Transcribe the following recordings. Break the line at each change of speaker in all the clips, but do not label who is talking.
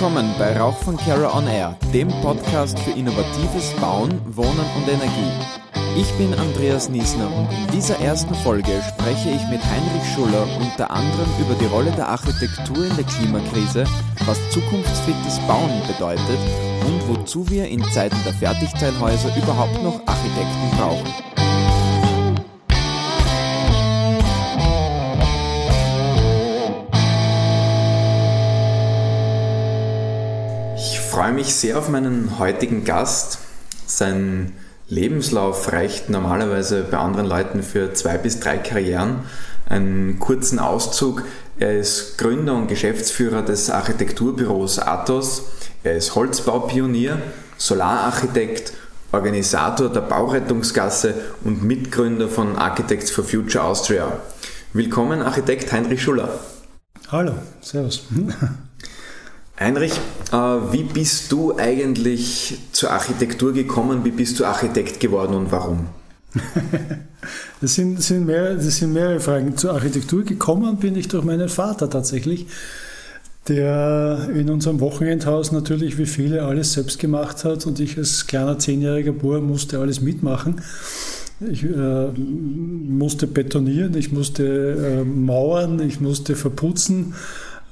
willkommen bei Rauch von Kara On Air, dem Podcast für innovatives Bauen, Wohnen und Energie. Ich bin Andreas Niesner und in dieser ersten Folge spreche ich mit Heinrich Schuller unter anderem über die Rolle der Architektur in der Klimakrise, was zukunftsfittes Bauen bedeutet und wozu wir in Zeiten der Fertigteilhäuser überhaupt noch Architekten brauchen. Freue mich sehr auf meinen heutigen Gast. Sein Lebenslauf reicht normalerweise bei anderen Leuten für zwei bis drei Karrieren. Einen kurzen Auszug. Er ist Gründer und Geschäftsführer des Architekturbüros Athos. Er ist Holzbaupionier, Solararchitekt, Organisator der Baurettungsgasse und Mitgründer von Architects for Future Austria. Willkommen, Architekt Heinrich Schuller.
Hallo, Servus.
Heinrich, äh, wie bist du eigentlich zur Architektur gekommen? Wie bist du Architekt geworden und warum?
das, sind, sind mehr, das sind mehrere Fragen. Zur Architektur gekommen bin ich durch meinen Vater tatsächlich, der in unserem Wochenendhaus natürlich wie viele alles selbst gemacht hat und ich als kleiner zehnjähriger Bauer musste alles mitmachen. Ich äh, musste betonieren, ich musste äh, mauern, ich musste verputzen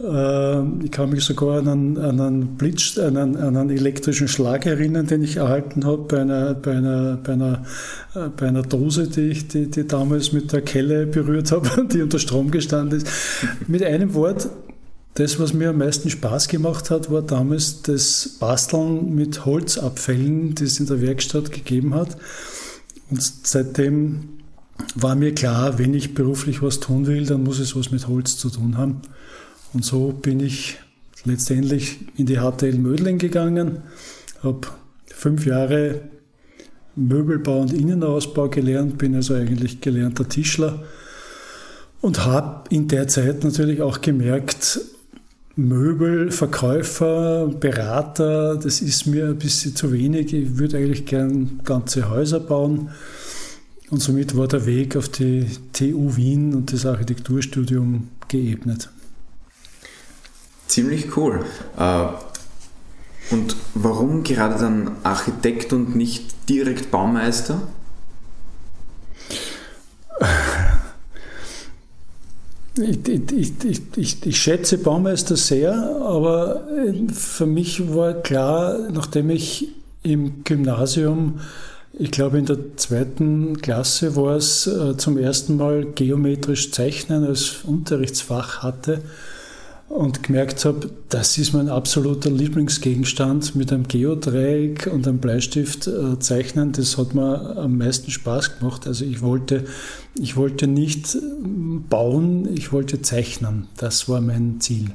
ich kann mich sogar an einen, an einen Blitz, an einen, an einen elektrischen Schlag erinnern, den ich erhalten habe bei einer, bei einer, bei einer, äh, bei einer Dose, die ich die, die damals mit der Kelle berührt habe, die unter Strom gestanden ist. Mit einem Wort, das, was mir am meisten Spaß gemacht hat, war damals das Basteln mit Holzabfällen, die es in der Werkstatt gegeben hat. Und seitdem war mir klar, wenn ich beruflich was tun will, dann muss es was mit Holz zu tun haben. Und so bin ich letztendlich in die HTL Mödling gegangen, habe fünf Jahre Möbelbau und Innenausbau gelernt, bin also eigentlich gelernter Tischler und habe in der Zeit natürlich auch gemerkt, Möbelverkäufer, Berater, das ist mir ein bisschen zu wenig. Ich würde eigentlich gern ganze Häuser bauen. Und somit war der Weg auf die TU Wien und das Architekturstudium geebnet.
Ziemlich cool. Äh, und warum gerade dann Architekt und nicht direkt Baumeister?
Ich, ich, ich, ich, schätze Baumeister sehr, aber für mich war klar, nachdem ich im Gymnasium, ich glaube in der zweiten Klasse war es, äh, zum ersten Mal geometrisch Zeichnen als Unterrichtsfach hatte, und gemerkt habe, das ist mein absoluter Lieblingsgegenstand mit einem Geodreieck und einem Bleistift äh, zeichnen. Das hat mir am meisten Spaß gemacht. Also ich wollte, ich wollte nicht bauen, ich wollte zeichnen. Das war mein Ziel.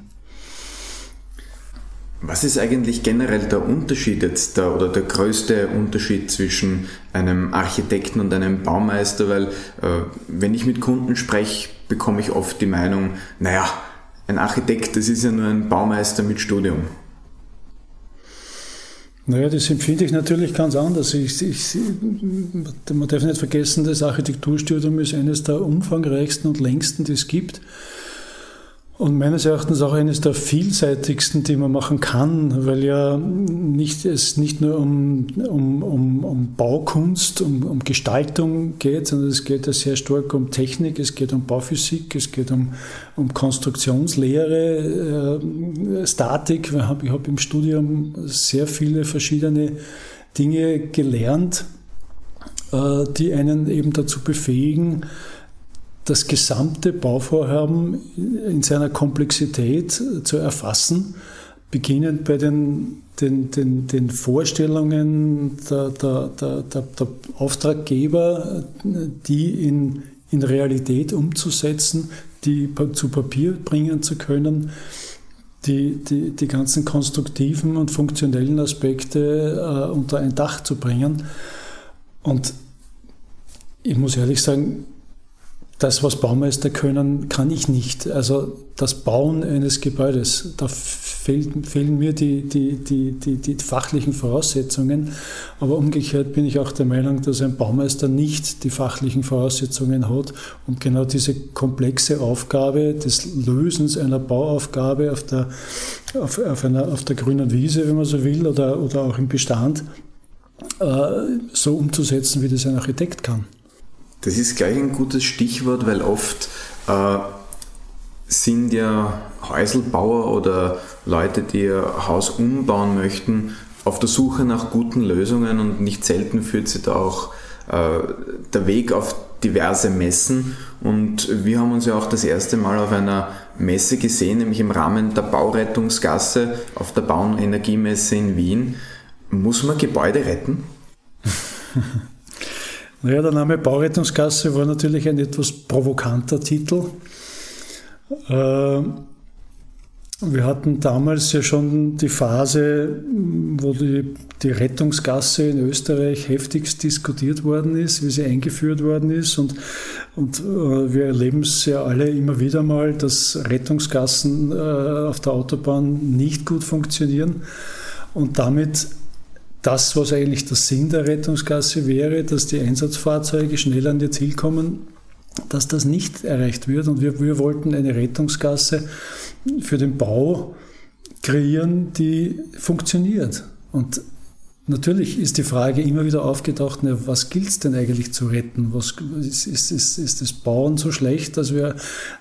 Was ist eigentlich generell der Unterschied jetzt der, oder der größte Unterschied zwischen einem Architekten und einem Baumeister? Weil äh, wenn ich mit Kunden spreche, bekomme ich oft die Meinung, naja, ein Architekt, das ist ja nur ein Baumeister mit Studium.
Naja, das empfinde ich natürlich ganz anders. Ich, ich, man darf nicht vergessen, das Architekturstudium ist eines der umfangreichsten und längsten, die es gibt. Und meines Erachtens auch eines der vielseitigsten, die man machen kann, weil ja nicht, es nicht nur um, um, um, um Baukunst, um, um Gestaltung geht, sondern es geht ja sehr stark um Technik, es geht um Bauphysik, es geht um, um Konstruktionslehre, äh, Statik. Ich habe hab im Studium sehr viele verschiedene Dinge gelernt, äh, die einen eben dazu befähigen, das gesamte Bauvorhaben in seiner Komplexität zu erfassen, beginnend bei den, den, den, den Vorstellungen der, der, der, der, Auftraggeber, die in, in Realität umzusetzen, die zu Papier bringen zu können, die, die, die ganzen konstruktiven und funktionellen Aspekte äh, unter ein Dach zu bringen. Und ich muss ehrlich sagen, das, was Baumeister können, kann ich nicht. Also das Bauen eines Gebäudes, da fehlt, fehlen mir die, die, die, die, die fachlichen Voraussetzungen. Aber umgekehrt bin ich auch der Meinung, dass ein Baumeister nicht die fachlichen Voraussetzungen hat, um genau diese komplexe Aufgabe des Lösens einer Bauaufgabe auf der, auf, auf einer, auf der grünen Wiese, wenn man so will, oder, oder auch im Bestand, äh, so umzusetzen, wie das ein Architekt kann.
Das ist gleich ein gutes Stichwort, weil oft äh, sind ja Häuselbauer oder Leute, die ihr Haus umbauen möchten, auf der Suche nach guten Lösungen und nicht selten führt sie da auch äh, der Weg auf diverse Messen. Und wir haben uns ja auch das erste Mal auf einer Messe gesehen, nämlich im Rahmen der Baurettungsgasse auf der Bauenergiemesse in Wien. Muss man Gebäude retten?
Naja, der Name Baurettungsgasse war natürlich ein etwas provokanter Titel. Äh, wir hatten damals ja schon die Phase, wo die, die Rettungsgasse in Österreich heftigst diskutiert worden ist, wie sie eingeführt worden ist. Und, und äh, wir erleben es ja alle immer wieder mal, dass Rettungsgassen äh, auf der Autobahn nicht gut funktionieren und damit das, was eigentlich der Sinn der Rettungsgasse wäre, dass die Einsatzfahrzeuge schnell an ihr Ziel kommen, dass das nicht erreicht wird. Und wir, wir wollten eine Rettungsgasse für den Bau kreieren, die funktioniert. Und Natürlich ist die Frage immer wieder aufgetaucht, na, was gilt es denn eigentlich zu retten? Was, ist, ist, ist, ist das Bauen so schlecht, dass wir,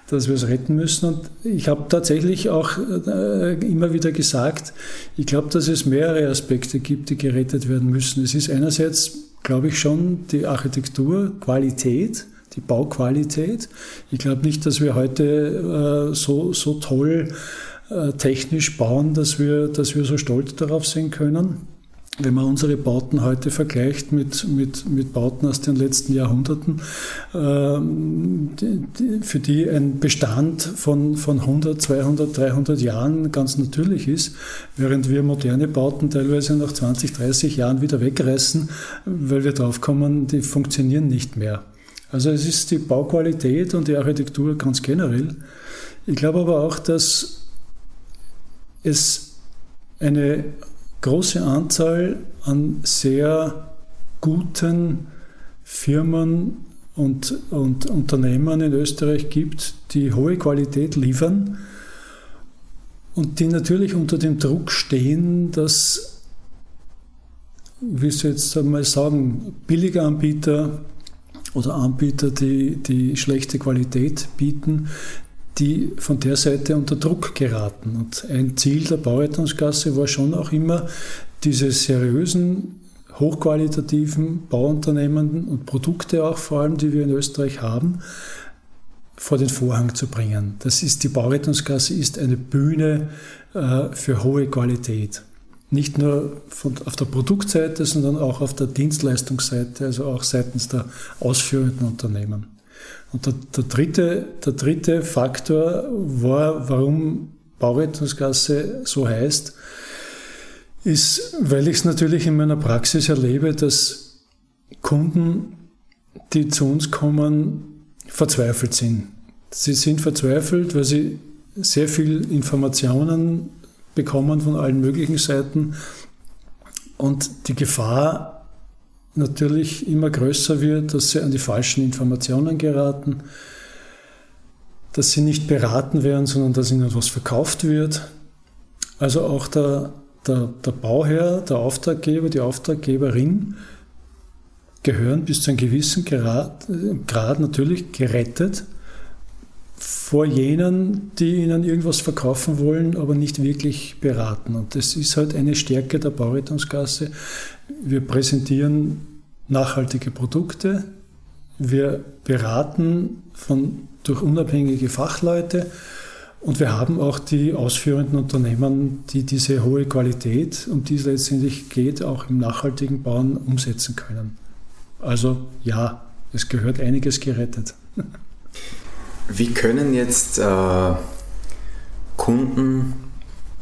dass wir es retten müssen? Und ich habe tatsächlich auch äh, immer wieder gesagt, ich glaube, dass es mehrere Aspekte gibt, die gerettet werden müssen. Es ist einerseits, glaube ich, schon die Architekturqualität, die Bauqualität. Ich glaube nicht, dass wir heute äh, so, so toll äh, technisch bauen, dass wir, dass wir so stolz darauf sein können wenn man unsere Bauten heute vergleicht mit, mit, mit Bauten aus den letzten Jahrhunderten, ähm, für die ein Bestand von, von 100, 200, 300 Jahren ganz natürlich ist, während wir moderne Bauten teilweise nach 20, 30 Jahren wieder wegreißen, weil wir draufkommen, die funktionieren nicht mehr. Also es ist die Bauqualität und die Architektur ganz generell. Ich glaube aber auch, dass es eine große Anzahl an sehr guten Firmen und, und Unternehmern in Österreich gibt, die hohe Qualität liefern und die natürlich unter dem Druck stehen, dass, wie soll ich jetzt einmal sagen, billige Anbieter oder Anbieter, die, die schlechte Qualität bieten, die von der Seite unter Druck geraten. Und ein Ziel der Baurettungsgasse war schon auch immer, diese seriösen, hochqualitativen Bauunternehmen und Produkte auch vor allem, die wir in Österreich haben, vor den Vorhang zu bringen. Das ist, die Baurettungsgasse ist eine Bühne äh, für hohe Qualität. Nicht nur von, auf der Produktseite, sondern auch auf der Dienstleistungsseite, also auch seitens der ausführenden Unternehmen. Und der, der, dritte, der dritte Faktor war, warum Baurettungsgasse so heißt, ist, weil ich es natürlich in meiner Praxis erlebe, dass Kunden, die zu uns kommen, verzweifelt sind. Sie sind verzweifelt, weil sie sehr viel Informationen bekommen von allen möglichen Seiten und die Gefahr natürlich immer größer wird, dass sie an die falschen Informationen geraten, dass sie nicht beraten werden, sondern dass ihnen etwas verkauft wird. Also auch der, der, der Bauherr, der Auftraggeber, die Auftraggeberin gehören bis zu einem gewissen Grad, Grad natürlich gerettet vor jenen, die ihnen irgendwas verkaufen wollen, aber nicht wirklich beraten. Und das ist halt eine Stärke der Baurettungsgasse. Wir präsentieren nachhaltige Produkte, wir beraten von, durch unabhängige Fachleute und wir haben auch die ausführenden Unternehmen, die diese hohe Qualität, um die es letztendlich geht, auch im nachhaltigen Bauen umsetzen können. Also ja, es gehört einiges gerettet.
Wie können jetzt äh, Kunden,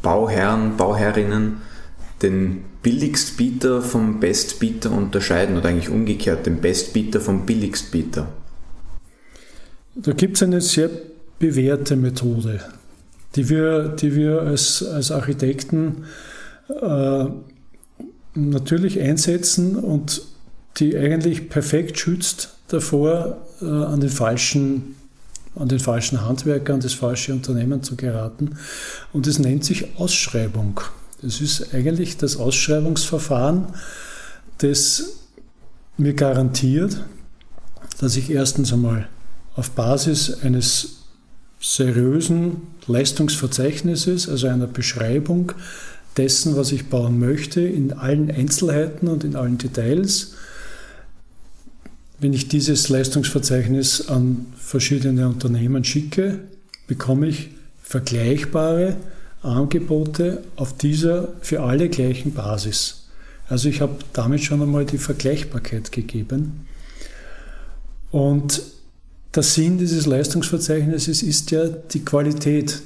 Bauherren, Bauherrinnen den Billigstbieter vom Bestbieter unterscheiden oder eigentlich umgekehrt den Bestbieter vom Billigstbieter?
da gibt es eine sehr bewährte Methode, die wir, die wir als, als Architekten äh, natürlich einsetzen und die eigentlich perfekt schützt davor, äh, an den falschen an den falschen Handwerker, an das falsche Unternehmen zu geraten. Und es nennt sich Ausschreibung. Das ist eigentlich das Ausschreibungsverfahren, das mir garantiert, dass ich erstens einmal auf Basis eines seriösen Leistungsverzeichnisses, also einer Beschreibung dessen, was ich bauen möchte, in allen Einzelheiten und in allen Details, wenn ich dieses Leistungsverzeichnis an verschiedene Unternehmen schicke, bekomme ich vergleichbare Angebote auf dieser für alle gleichen Basis. Also ich habe damit schon einmal die Vergleichbarkeit gegeben. Und der Sinn dieses Leistungsverzeichnisses ist ja die Qualität.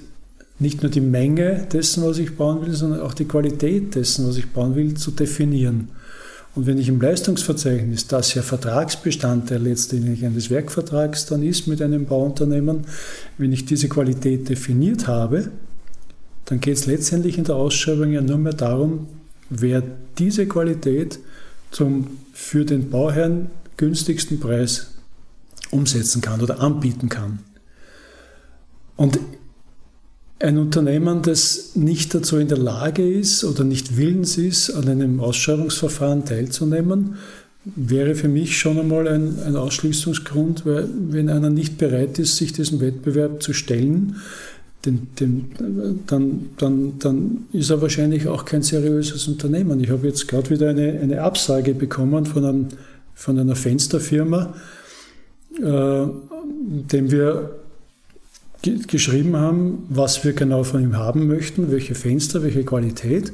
Nicht nur die Menge dessen, was ich bauen will, sondern auch die Qualität dessen, was ich bauen will, zu definieren. Und wenn ich im Leistungsverzeichnis, das ja Vertragsbestandteil letztendlich eines Werkvertrags dann ist mit einem Bauunternehmen, wenn ich diese Qualität definiert habe, dann geht es letztendlich in der Ausschreibung ja nur mehr darum, wer diese Qualität zum für den Bauherrn günstigsten Preis umsetzen kann oder anbieten kann. Und ein Unternehmen, das nicht dazu in der Lage ist oder nicht willens ist, an einem Ausschreibungsverfahren teilzunehmen, wäre für mich schon einmal ein, ein Ausschließungsgrund, weil wenn einer nicht bereit ist, sich diesem Wettbewerb zu stellen, den, den, dann, dann, dann ist er wahrscheinlich auch kein seriöses Unternehmen. Ich habe jetzt gerade wieder eine, eine Absage bekommen von, einem, von einer Fensterfirma, äh, dem wir geschrieben haben, was wir genau von ihm haben möchten, welche Fenster, welche Qualität.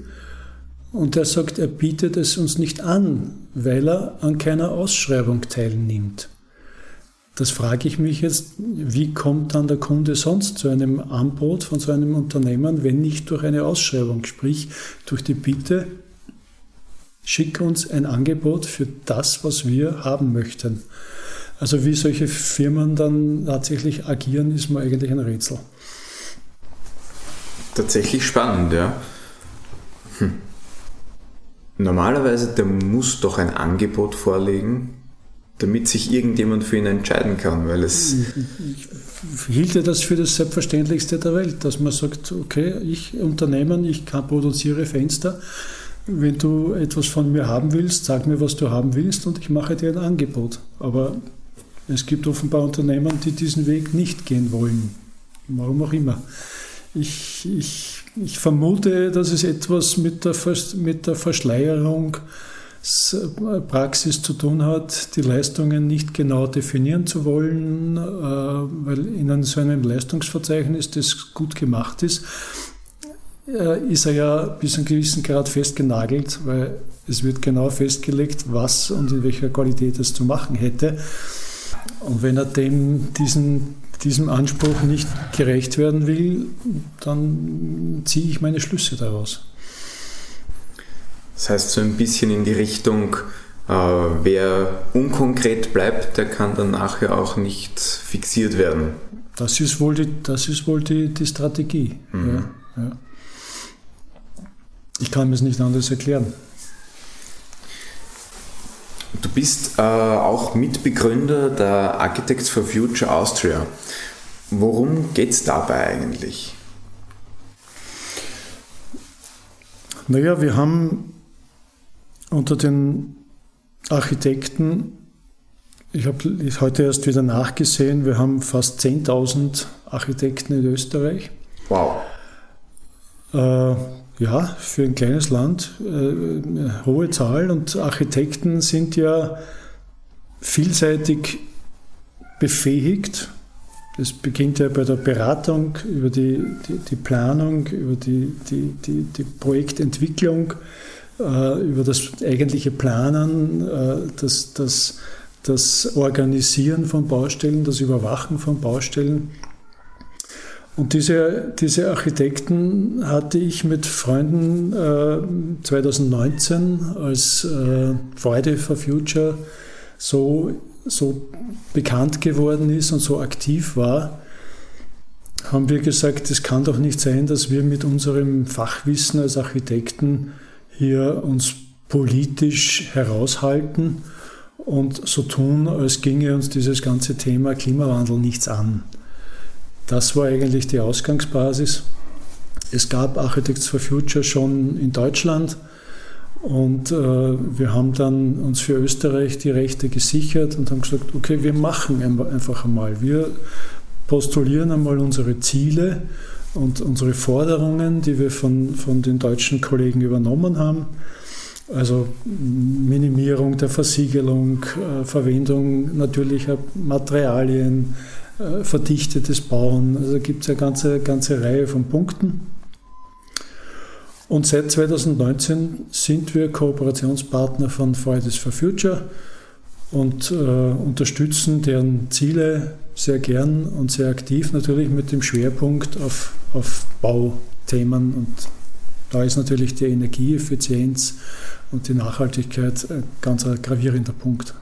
Und er sagt, er bietet es uns nicht an, weil er an keiner Ausschreibung teilnimmt. Das frage ich mich jetzt, wie kommt dann der Kunde sonst zu einem Angebot von so einem Unternehmen, wenn nicht durch eine Ausschreibung, sprich durch die Bitte, schick uns ein Angebot für das, was wir haben möchten. Also wie solche Firmen dann tatsächlich agieren, ist mir eigentlich ein Rätsel.
Tatsächlich spannend, ja. Hm. Normalerweise, der muss doch ein Angebot vorlegen, damit sich irgendjemand für ihn entscheiden kann, weil es.
Ich hielte das für das Selbstverständlichste der Welt, dass man sagt, okay, ich Unternehmen, ich kann, produziere Fenster. Wenn du etwas von mir haben willst, sag mir, was du haben willst und ich mache dir ein Angebot. Aber es gibt offenbar Unternehmen, die diesen Weg nicht gehen wollen. Warum auch immer. Ich, ich, ich vermute, dass es etwas mit der, mit der Verschleierungspraxis zu tun hat, die Leistungen nicht genau definieren zu wollen, äh, weil in so einem Leistungsverzeichnis, das gut gemacht ist, äh, ist er ja bis zu einem gewissen Grad festgenagelt, weil es wird genau festgelegt, was und in welcher Qualität es zu machen hätte. Und wenn er dem, diesen, diesem Anspruch nicht gerecht werden will, dann ziehe ich meine Schlüsse daraus.
Das heißt so ein bisschen in die Richtung, äh, wer unkonkret bleibt, der kann dann nachher auch nicht fixiert werden.
Das ist wohl die, das ist wohl die, die Strategie. Mhm. Ja, ja. Ich kann mir es nicht anders erklären.
Du bist äh, auch Mitbegründer der Architects for Future Austria. Worum geht es dabei eigentlich?
Naja, wir haben unter den Architekten, ich habe heute erst wieder nachgesehen, wir haben fast 10.000 Architekten in Österreich.
Wow.
Äh, ja, für ein kleines Land äh, hohe Zahl und Architekten sind ja vielseitig befähigt. Das beginnt ja bei der Beratung, über die, die, die Planung, über die, die, die, die Projektentwicklung, über das eigentliche Planen, äh, das, das, das Organisieren von Baustellen, das Überwachen von Baustellen. Und diese, diese Architekten hatte ich mit Freunden äh, 2019 als äh, Friday for Future so so bekannt geworden ist und so aktiv war, haben wir gesagt, es kann doch nicht sein, dass wir mit unserem Fachwissen als Architekten hier uns politisch heraushalten und so tun, als ginge uns dieses ganze Thema Klimawandel nichts an. Das war eigentlich die Ausgangsbasis. Es gab Architects for Future schon in Deutschland und äh, wir haben dann uns für Österreich die Rechte gesichert und haben gesagt, okay, wir machen einfach einmal. Wir postulieren einmal unsere Ziele und unsere Forderungen, die wir von, von den deutschen Kollegen übernommen haben. Also Minimierung der Versiegelung, äh, Verwendung natürlicher Materialien, äh, verdichtetes Bauen. Also gibt es eine ganze, ganze Reihe von Punkten. Und seit 2019 sind wir Kooperationspartner von Fridays for Future und äh, unterstützen deren Ziele sehr gern und sehr aktiv, natürlich mit dem Schwerpunkt auf, auf Bauthemen. Und da ist natürlich die Energieeffizienz und die Nachhaltigkeit ein ganz gravierender Punkt.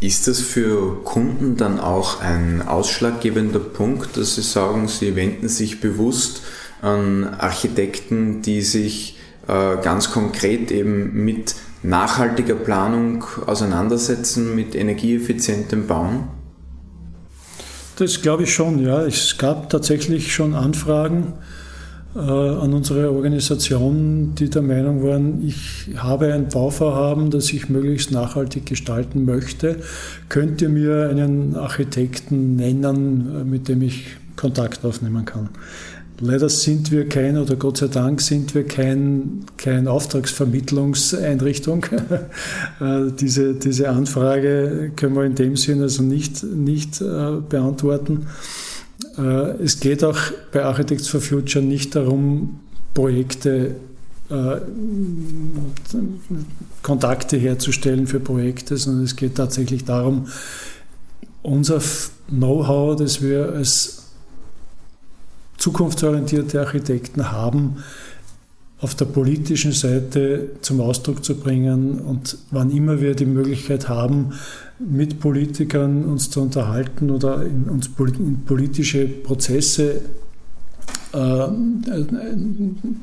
Ist das für Kunden dann auch ein ausschlaggebender Punkt, dass sie sagen, sie wenden sich bewusst an Architekten, die sich äh, ganz konkret eben mit nachhaltiger Planung auseinandersetzen, mit energieeffizientem Bauen?
Das glaube ich schon, ja. Es gab tatsächlich schon Anfragen äh, an unsere Organisation, die der Meinung waren, ich habe ein Bauvorhaben, das ich möglichst nachhaltig gestalten möchte. Könnt ihr mir einen Architekten nennen, äh, mit dem ich Kontakt aufnehmen kann? Leider sind wir kein, oder Gott sei Dank sind wir kein, kein Auftragsvermittlungseinrichtung. Äh, diese, diese Anfrage können wir in dem Sinne also nicht, nicht äh, beantworten. Äh, es geht auch bei Architects for Future nicht darum, Projekte Kontakte herzustellen für Projekte, sondern es geht tatsächlich darum, unser Know-how, das wir als zukunftsorientierte Architekten haben, auf der politischen Seite zum Ausdruck zu bringen und wann immer wir die Möglichkeit haben, mit Politikern uns zu unterhalten oder in uns in politische Prozesse äh,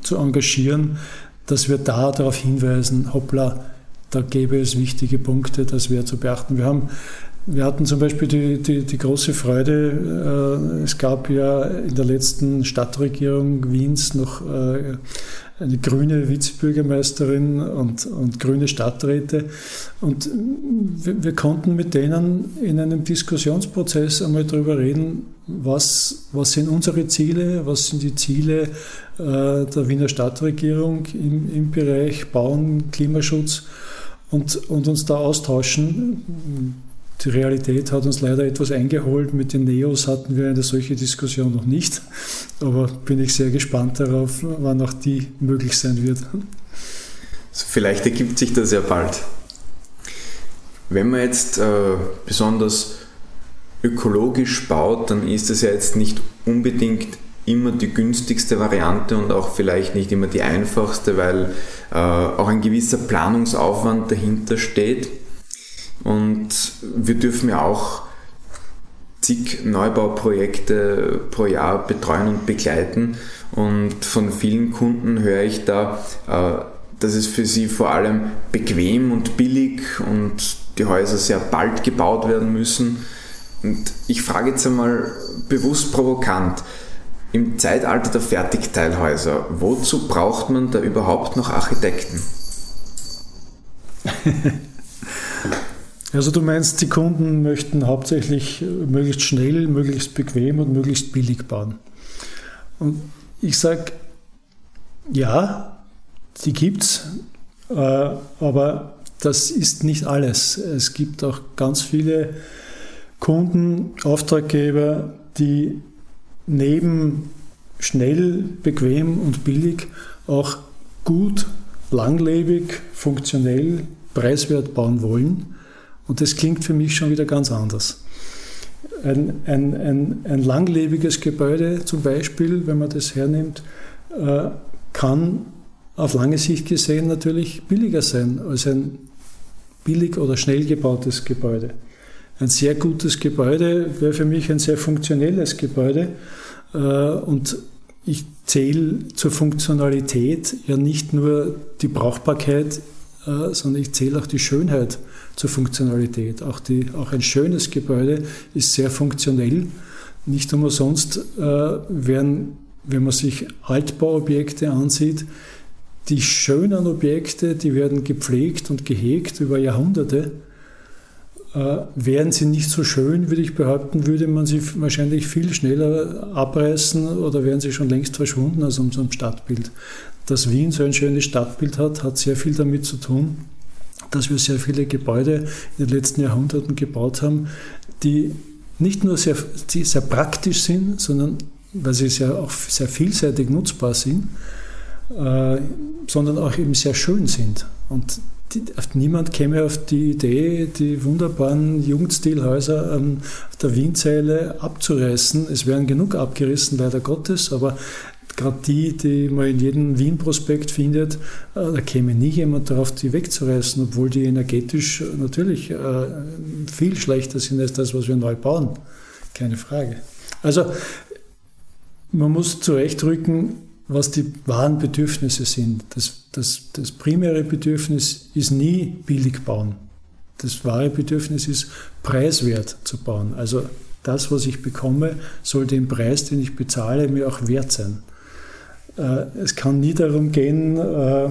zu engagieren, dass wir da darauf hinweisen, hoppla, da gäbe es wichtige Punkte, das wäre zu beachten. Wir haben wir hatten zum Beispiel die, die, die große Freude, äh, es gab ja in der letzten Stadtregierung Wiens noch äh, eine grüne Vizebürgermeisterin und, und grüne Stadträte. Und wir, wir, konnten mit denen in einem Diskussionsprozess einmal darüber reden, was, was sind unsere Ziele, was sind die Ziele äh, der Wiener Stadtregierung im, im Bereich Bauen, Klimaschutz und, und uns da austauschen die Realität hat uns leider etwas eingeholt. Mit den Neos hatten wir eine solche Diskussion noch nicht. Aber bin ich sehr gespannt darauf, wann auch die möglich sein wird.
Vielleicht ergibt sich das ja bald. Wenn man jetzt äh, besonders ökologisch baut, dann ist das ja jetzt nicht unbedingt immer die günstigste Variante und auch vielleicht nicht immer die einfachste, weil äh, auch ein gewisser Planungsaufwand dahinter steht. Und wir dürfen ja auch zig Neubauprojekte pro Jahr betreuen und begleiten. Und von vielen Kunden höre ich da, äh, dass es für sie vor allem bequem und billig und die Häuser sehr bald gebaut werden müssen. Und ich frage jetzt einmal bewusst provokant, im Zeitalter der Fertigteilhäuser, wozu braucht man da überhaupt noch Architekten?
Also du meinst, die Kunden möchten hauptsächlich möglichst schnell, möglichst bequem und möglichst billig bauen. Und ich sage, ja, die gibt's, äh, aber das ist nicht alles. Es gibt auch ganz viele Kunden, Auftraggeber, die neben schnell, bequem und billig auch gut, langlebig, funktionell, preiswert bauen wollen. Und das klingt für mich schon wieder ganz anders. Ein, ein, ein, ein langlebiges Gebäude zum Beispiel, wenn man das hernimmt, äh, kann auf lange Sicht gesehen natürlich billiger sein als ein billig oder schnell gebautes Gebäude. Ein sehr gutes Gebäude wäre für mich ein sehr funktionelles Gebäude. Äh, und ich zähle zur Funktionalität ja nicht nur die Brauchbarkeit, äh, sondern ich zähle auch die Schönheit zur Funktionalität. Auch, die, auch ein schönes Gebäude ist sehr funktionell. Nicht umsonst äh, werden, wenn man sich Altbauobjekte ansieht, die schönen Objekte, die werden gepflegt und gehegt über Jahrhunderte. Äh, wären sie nicht so schön, würde ich behaupten, würde man sie wahrscheinlich viel schneller abreißen oder wären sie schon längst verschwunden aus unserem Stadtbild. Dass Wien so ein schönes Stadtbild hat, hat sehr viel damit zu tun, dass wir sehr viele Gebäude in den letzten Jahrhunderten gebaut haben, die nicht nur sehr, sehr praktisch sind, sondern weil sie sehr, auch sehr vielseitig nutzbar sind, äh, sondern auch eben sehr schön sind. Und die, niemand käme auf die Idee, die wunderbaren Jugendstilhäuser an der Wienzeile abzureißen. Es wären genug abgerissen, leider Gottes, aber gerade die, die man in jedem Wien-Prospekt findet, äh, da käme nie jemand darauf, die wegzureißen, obwohl die energetisch natürlich äh, viel schlechter sind als das, was wir neu bauen. Keine Frage. Also man muss zurechtrücken, was die wahren Bedürfnisse sind. Das, das, das primäre Bedürfnis ist nie billig bauen. Das wahre Bedürfnis ist preiswert zu bauen. Also das, was ich bekomme, soll den Preis, den ich bezahle, mir auch wert sein. Äh, es kann nie darum gehen, äh,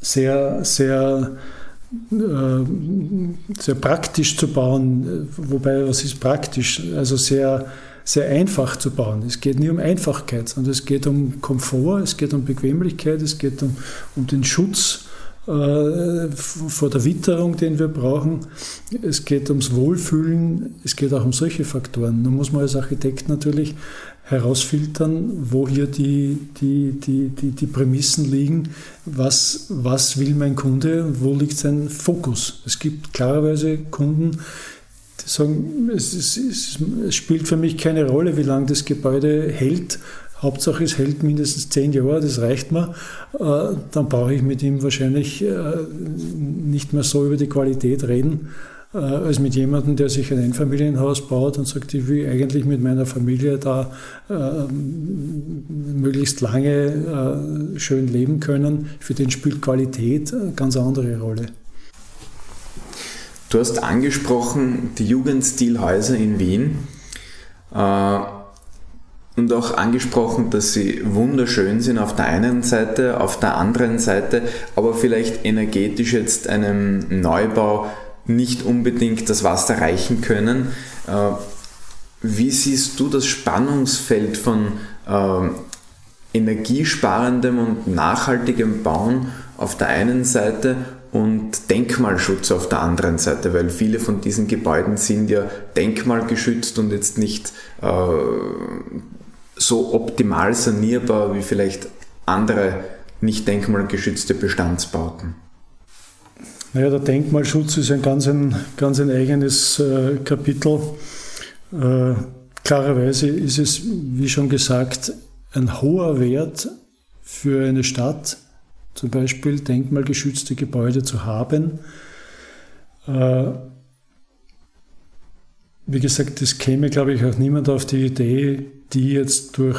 sehr, sehr, äh, sehr praktisch zu bauen. Wobei, was ist praktisch? Also sehr, sehr einfach zu bauen. Es geht nie um Einfachkeit, sondern es geht um Komfort, es geht um Bequemlichkeit, es geht um, um den Schutz vor der Witterung, den wir brauchen. Es geht ums Wohlfühlen, es geht auch um solche Faktoren. Nun muss man als Architekt natürlich herausfiltern, wo hier die, die, die, die, die Prämissen liegen, was, was will mein Kunde und wo liegt sein Fokus. Es gibt klarerweise Kunden, die sagen, es, es, es spielt für mich keine Rolle, wie lange das Gebäude hält Hauptsache es hält mindestens zehn Jahre, das reicht mir. Äh, dann brauche ich mit ihm wahrscheinlich äh, nicht mehr so über die Qualität reden, äh, als mit jemandem, der sich ein Einfamilienhaus baut und sagt, ich will eigentlich mit meiner Familie da möglichst lange schön leben können. Für den spielt Qualität eine ganz andere Rolle.
Du hast angesprochen die Jugendstilhäuser in Wien und auch angesprochen, dass sie wunderschön sind auf der einen Seite, auf der anderen Seite, aber vielleicht energetisch jetzt einem Neubau nicht unbedingt das Wasser reichen können. Äh, wie siehst du das Spannungsfeld von äh, energiesparendem und nachhaltigem Bauen auf der einen Seite und Denkmalschutz auf der anderen Seite, weil viele von diesen Gebäuden sind ja denkmalgeschützt und jetzt nicht äh, so optimal sanierbar wie vielleicht andere nicht denkmalgeschützte Bestandsbauten?
Naja, der Denkmalschutz ist ein ganz ein, ganz ein eigenes äh, Kapitel. Äh, klarerweise ist es, wie schon gesagt, ein hoher Wert für eine Stadt, zum Beispiel denkmalgeschützte Gebäude zu haben. Äh, wie gesagt, es käme, glaube ich, auch niemand auf die Idee, die jetzt durch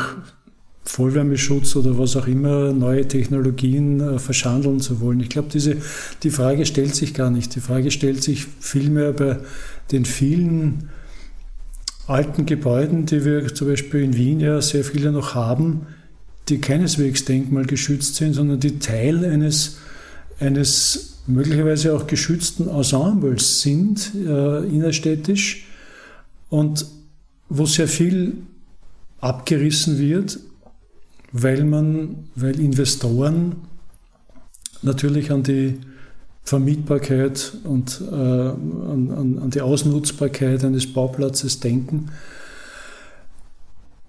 Vollwärmeschutz oder was auch immer neue Technologien äh, verschandeln zu wollen. Ich glaube, diese, die Frage stellt sich gar nicht. Die Frage stellt sich vielmehr bei den vielen alten Gebäuden, die wir zum Beispiel in Wien ja sehr viele noch haben, die keineswegs denkmalgeschützt sind, sondern die Teil eines, eines möglicherweise auch geschützten Ensembles sind, äh, innerstädtisch und wo sehr viel abgerissen wird, weil man, weil Investoren natürlich an die Vermietbarkeit und äh, an, an, an die Ausnutzbarkeit eines Bauplatzes denken.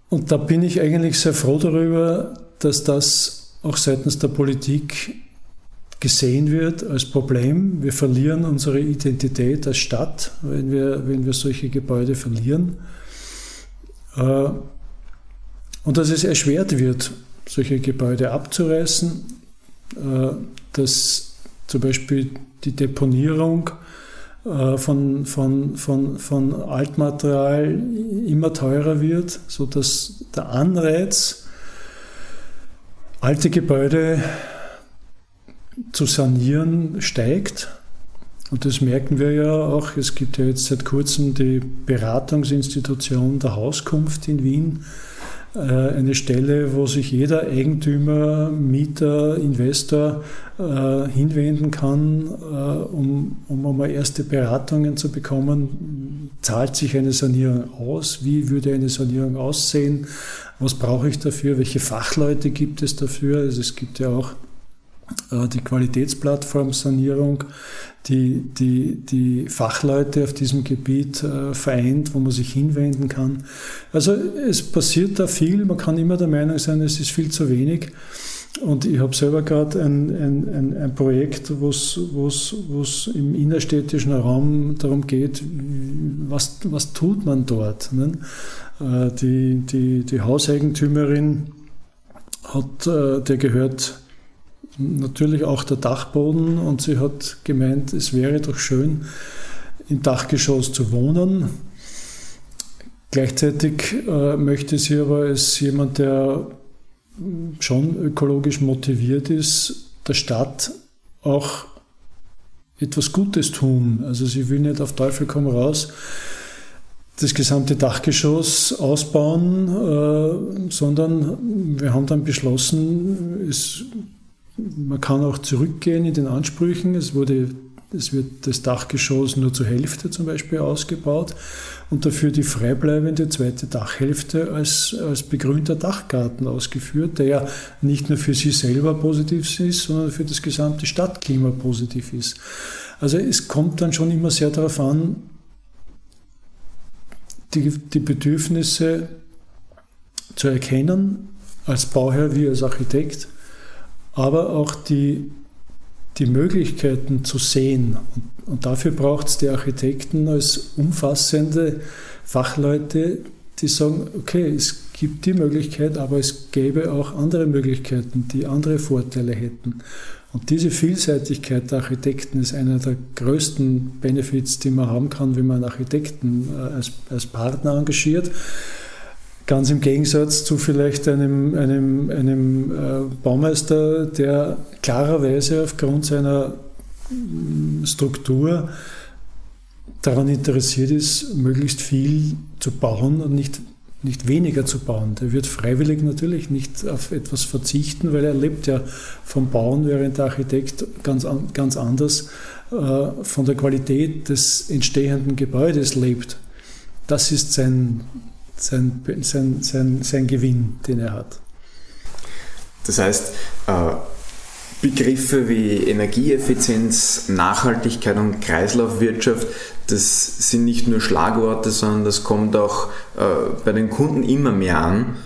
Und da bin ich eigentlich sehr froh darüber, dass das auch seitens der Politik gesehen wird als Problem. Wir verlieren unsere Identität als Stadt, wenn wir, wenn wir solche Gebäude verlieren. Äh, und dass es erschwert wird, solche Gebäude abzureißen, äh, dass zum Beispiel die Deponierung äh, von, von, von, von Altmaterial immer teurer wird, sodass der Anreiz, alte Gebäude zu sanieren, steigt. Und das merken wir ja auch. Es gibt ja jetzt seit kurzem die Beratungsinstitution der Hauskunft in Wien, eine Stelle, wo sich jeder Eigentümer, Mieter, Investor äh, hinwenden kann, äh, um, um einmal erste Beratungen zu bekommen. Zahlt sich eine Sanierung aus? Wie würde eine Sanierung aussehen? Was brauche ich dafür? Welche Fachleute gibt es dafür? Also es gibt ja auch die Qualitätsplattform Sanierung, die, die, die Fachleute auf diesem Gebiet äh, vereint, wo man sich hinwenden kann. Also es passiert da viel, man kann immer der Meinung sein, es ist viel zu wenig. Und ich habe selber gerade ein, ein, ein, ein, Projekt, wo es im innerstädtischen Raum darum geht, was, was tut man dort. Ne? Äh, die, die, die Hauseigentümerin hat, äh, der gehört natürlich auch der Dachboden und sie hat gemeint, es wäre doch schön, im Dachgeschoss zu wohnen. Gleichzeitig äh, möchte sie aber als jemand, der schon ökologisch motiviert ist, der Stadt auch etwas Gutes tun. Also sie will nicht auf Teufel komm raus das gesamte Dachgeschoss ausbauen, äh, sondern wir haben dann beschlossen, es man kann auch zurückgehen in den Ansprüchen. Es, wurde, es wird das Dachgeschoss nur zur Hälfte zum Beispiel ausgebaut und dafür die freibleibende zweite Dachhälfte als, als begrünter Dachgarten ausgeführt, der ja nicht nur für sie selber positiv ist, sondern für das gesamte Stadtklima positiv ist. Also es kommt dann schon immer sehr darauf an, die, die Bedürfnisse zu erkennen, als Bauherr wie als Architekt aber auch die, die Möglichkeiten zu sehen. Und, und dafür braucht es die Architekten als umfassende Fachleute, die sagen, okay, es gibt die Möglichkeit, aber es gäbe auch andere Möglichkeiten, die andere Vorteile hätten. Und diese Vielseitigkeit der Architekten ist einer der größten Benefits, die man haben kann, wenn man Architekten äh, als, als Partner engagiert. Ganz im Gegensatz zu vielleicht einem, einem, einem äh, Baumeister, der klarerweise aufgrund seiner mm, Struktur daran interessiert ist, möglichst viel zu bauen und nicht, nicht weniger zu bauen. Der wird freiwillig natürlich nicht auf etwas verzichten, weil er lebt ja vom Bauen, während der Architekt ganz, ganz anders äh, von der Qualität des entstehenden Gebäudes lebt. Das ist sein, sein, sein, sein, sein Gewinn, den er hat.
Das heißt, äh, Begriffe wie Energieeffizienz, Nachhaltigkeit und Kreislaufwirtschaft, das sind nicht nur Schlagworte, sondern das kommt auch äh, bei den Kunden immer mehr an.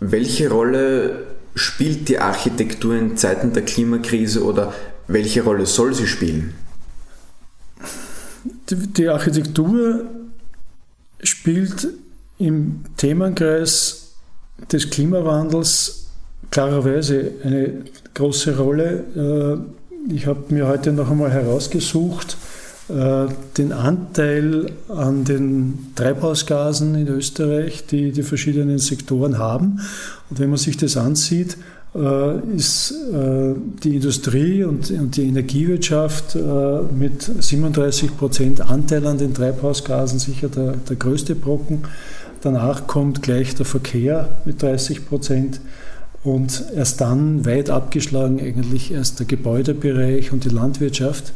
Welche Rolle spielt die Architektur in Zeiten der Klimakrise oder welche Rolle soll sie spielen?
Die, die Architektur spielt im Themenkreis des Klimawandels klarerweise eine große Rolle. Äh, ich habe mir heute noch einmal herausgesucht, äh, den Anteil an den Treibhausgasen in Österreich, die die verschiedenen Sektoren haben. Und wenn man sich das ansieht, äh, ist die Industrie und die Energiewirtschaft mit 37 Prozent Anteil an den Treibhausgasen sicher der, der größte Brocken. Danach kommt gleich der Verkehr mit 30 Prozent und erst dann weit abgeschlagen eigentlich erst der Gebäudebereich und die Landwirtschaft.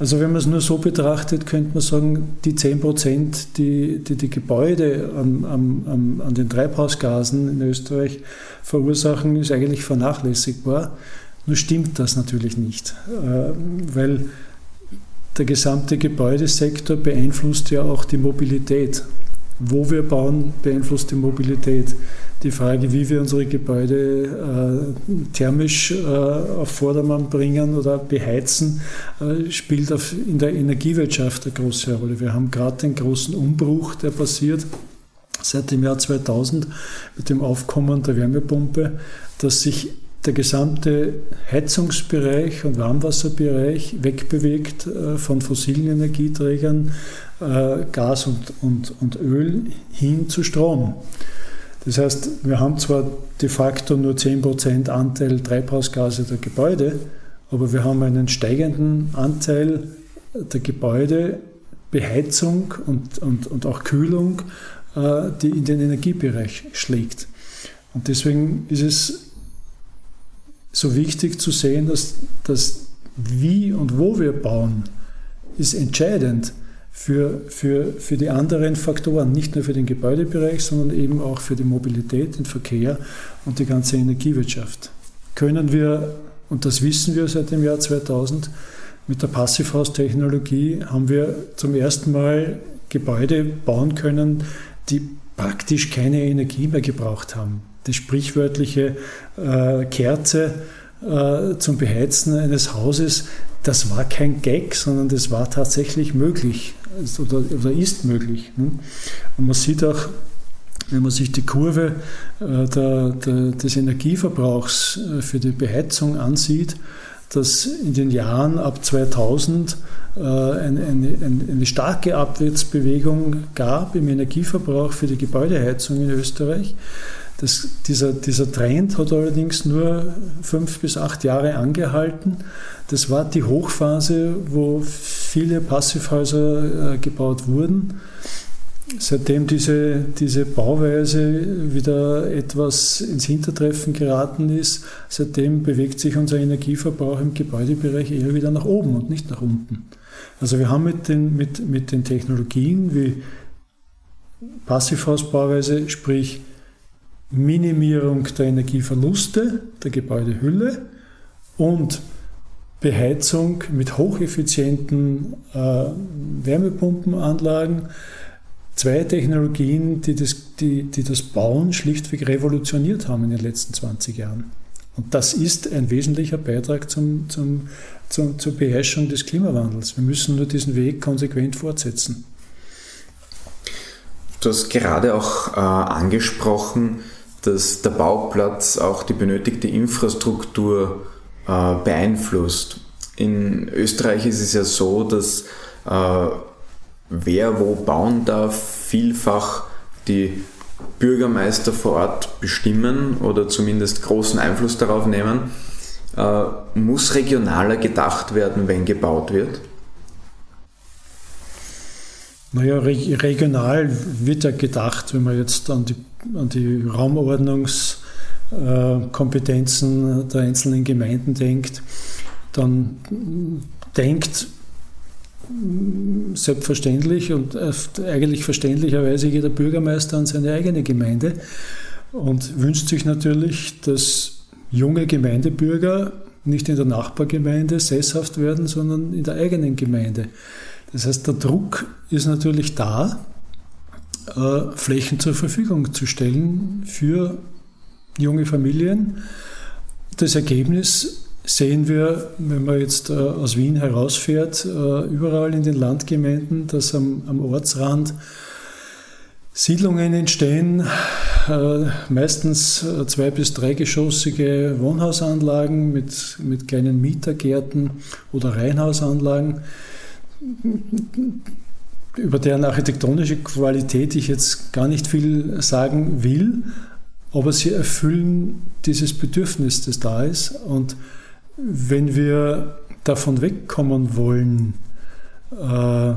Also wenn man es nur so betrachtet, könnte man sagen, die 10 Prozent, die, die die Gebäude an, an, an den Treibhausgasen in Österreich verursachen, ist eigentlich vernachlässigbar. Nur stimmt das natürlich nicht, äh, weil der gesamte Gebäudesektor beeinflusst ja auch die Mobilität wo wir bauen, beeinflusst die Mobilität. Die Frage, wie wir unsere Gebäude äh, thermisch äh, auf Vordermann bringen oder beheizen, äh, spielt auf, in der Energiewirtschaft eine große Rolle. Wir haben gerade den großen Umbruch, der passiert seit dem Jahr 2000 mit dem Aufkommen der Wärmepumpe, dass sich der gesamte Heizungsbereich und Warmwasserbereich wegbewegt äh, von fossilen Energieträgern, äh, Gas und, und, und Öl hin zu Strom. Das heißt, wir haben zwar de facto nur 10% Anteil Treibhausgase der Gebäude, aber wir haben einen steigenden Anteil der Gebäude, Beheizung und, und, und auch Kühlung, äh, die in den Energiebereich schlägt. Und deswegen ist es so wichtig zu sehen, dass das wie und wo wir bauen, ist entscheidend für, für, für die anderen Faktoren, nicht nur für den Gebäudebereich, sondern eben auch für die Mobilität, den Verkehr und die ganze Energiewirtschaft. Können wir, und das wissen wir seit dem Jahr 2000, mit der Passivhaustechnologie haben wir zum ersten Mal Gebäude bauen können, die praktisch keine Energie mehr gebraucht haben die sprichwörtliche äh, Kerze äh, zum Beheizen eines Hauses, das war kein Gag, sondern das war tatsächlich möglich oder, oder ist möglich. Ne? Und man sieht auch, wenn man sich die Kurve äh, der, der, des Energieverbrauchs äh, für die Beheizung ansieht, dass in den Jahren ab 2000 äh, eine, eine, eine, starke Abwärtsbewegung gab im Energieverbrauch für die Gebäudeheizung in Österreich. Das, dieser, dieser Trend hat allerdings nur fünf bis acht Jahre angehalten. Das war die Hochphase, wo viele Passivhäuser äh, gebaut wurden. Seitdem diese, diese Bauweise wieder etwas ins Hintertreffen geraten ist, seitdem bewegt sich unser Energieverbrauch im Gebäudebereich eher wieder nach oben und nicht nach unten. Also wir haben mit den, mit, mit den Technologien wie Passivhausbauweise, sprich Minimierung der Energieverluste der Gebäudehülle und Beheizung mit hocheffizienten äh, Wärmepumpenanlagen. Zwei Technologien, die das, die, die das Bauen schlichtweg revolutioniert haben in den letzten 20 Jahren. Und das ist ein wesentlicher Beitrag zum, zum, zum, zur Beherrschung des Klimawandels. Wir müssen nur diesen Weg konsequent fortsetzen.
Du hast gerade auch äh, angesprochen, dass der Bauplatz auch die benötigte Infrastruktur äh, beeinflusst. In Österreich ist es ja so, dass äh, wer wo bauen darf, vielfach die Bürgermeister vor Ort bestimmen oder zumindest großen Einfluss darauf nehmen. Äh, muss regionaler gedacht werden, wenn gebaut wird?
Naja, regional wird ja gedacht, wenn man jetzt an die, an die Raumordnungskompetenzen der einzelnen Gemeinden denkt, dann denkt selbstverständlich und eigentlich verständlicherweise jeder Bürgermeister an seine eigene Gemeinde und wünscht sich natürlich, dass junge Gemeindebürger nicht in der Nachbargemeinde sesshaft werden, sondern in der eigenen Gemeinde. Das heißt, der Druck ist natürlich da, äh, Flächen zur Verfügung zu stellen für junge Familien. Das Ergebnis sehen wir, wenn man jetzt äh, aus Wien herausfährt, äh, überall in den Landgemeinden, dass am, am Ortsrand Siedlungen entstehen, meistens zwei- bis dreigeschossige Wohnhausanlagen mit, mit kleinen Mietergärten oder Reihenhausanlagen über deren architektonische Qualität ich jetzt gar nicht viel sagen will, aber sie erfüllen dieses Bedürfnis, das da ist. Und wenn wir davon wegkommen wollen, äh,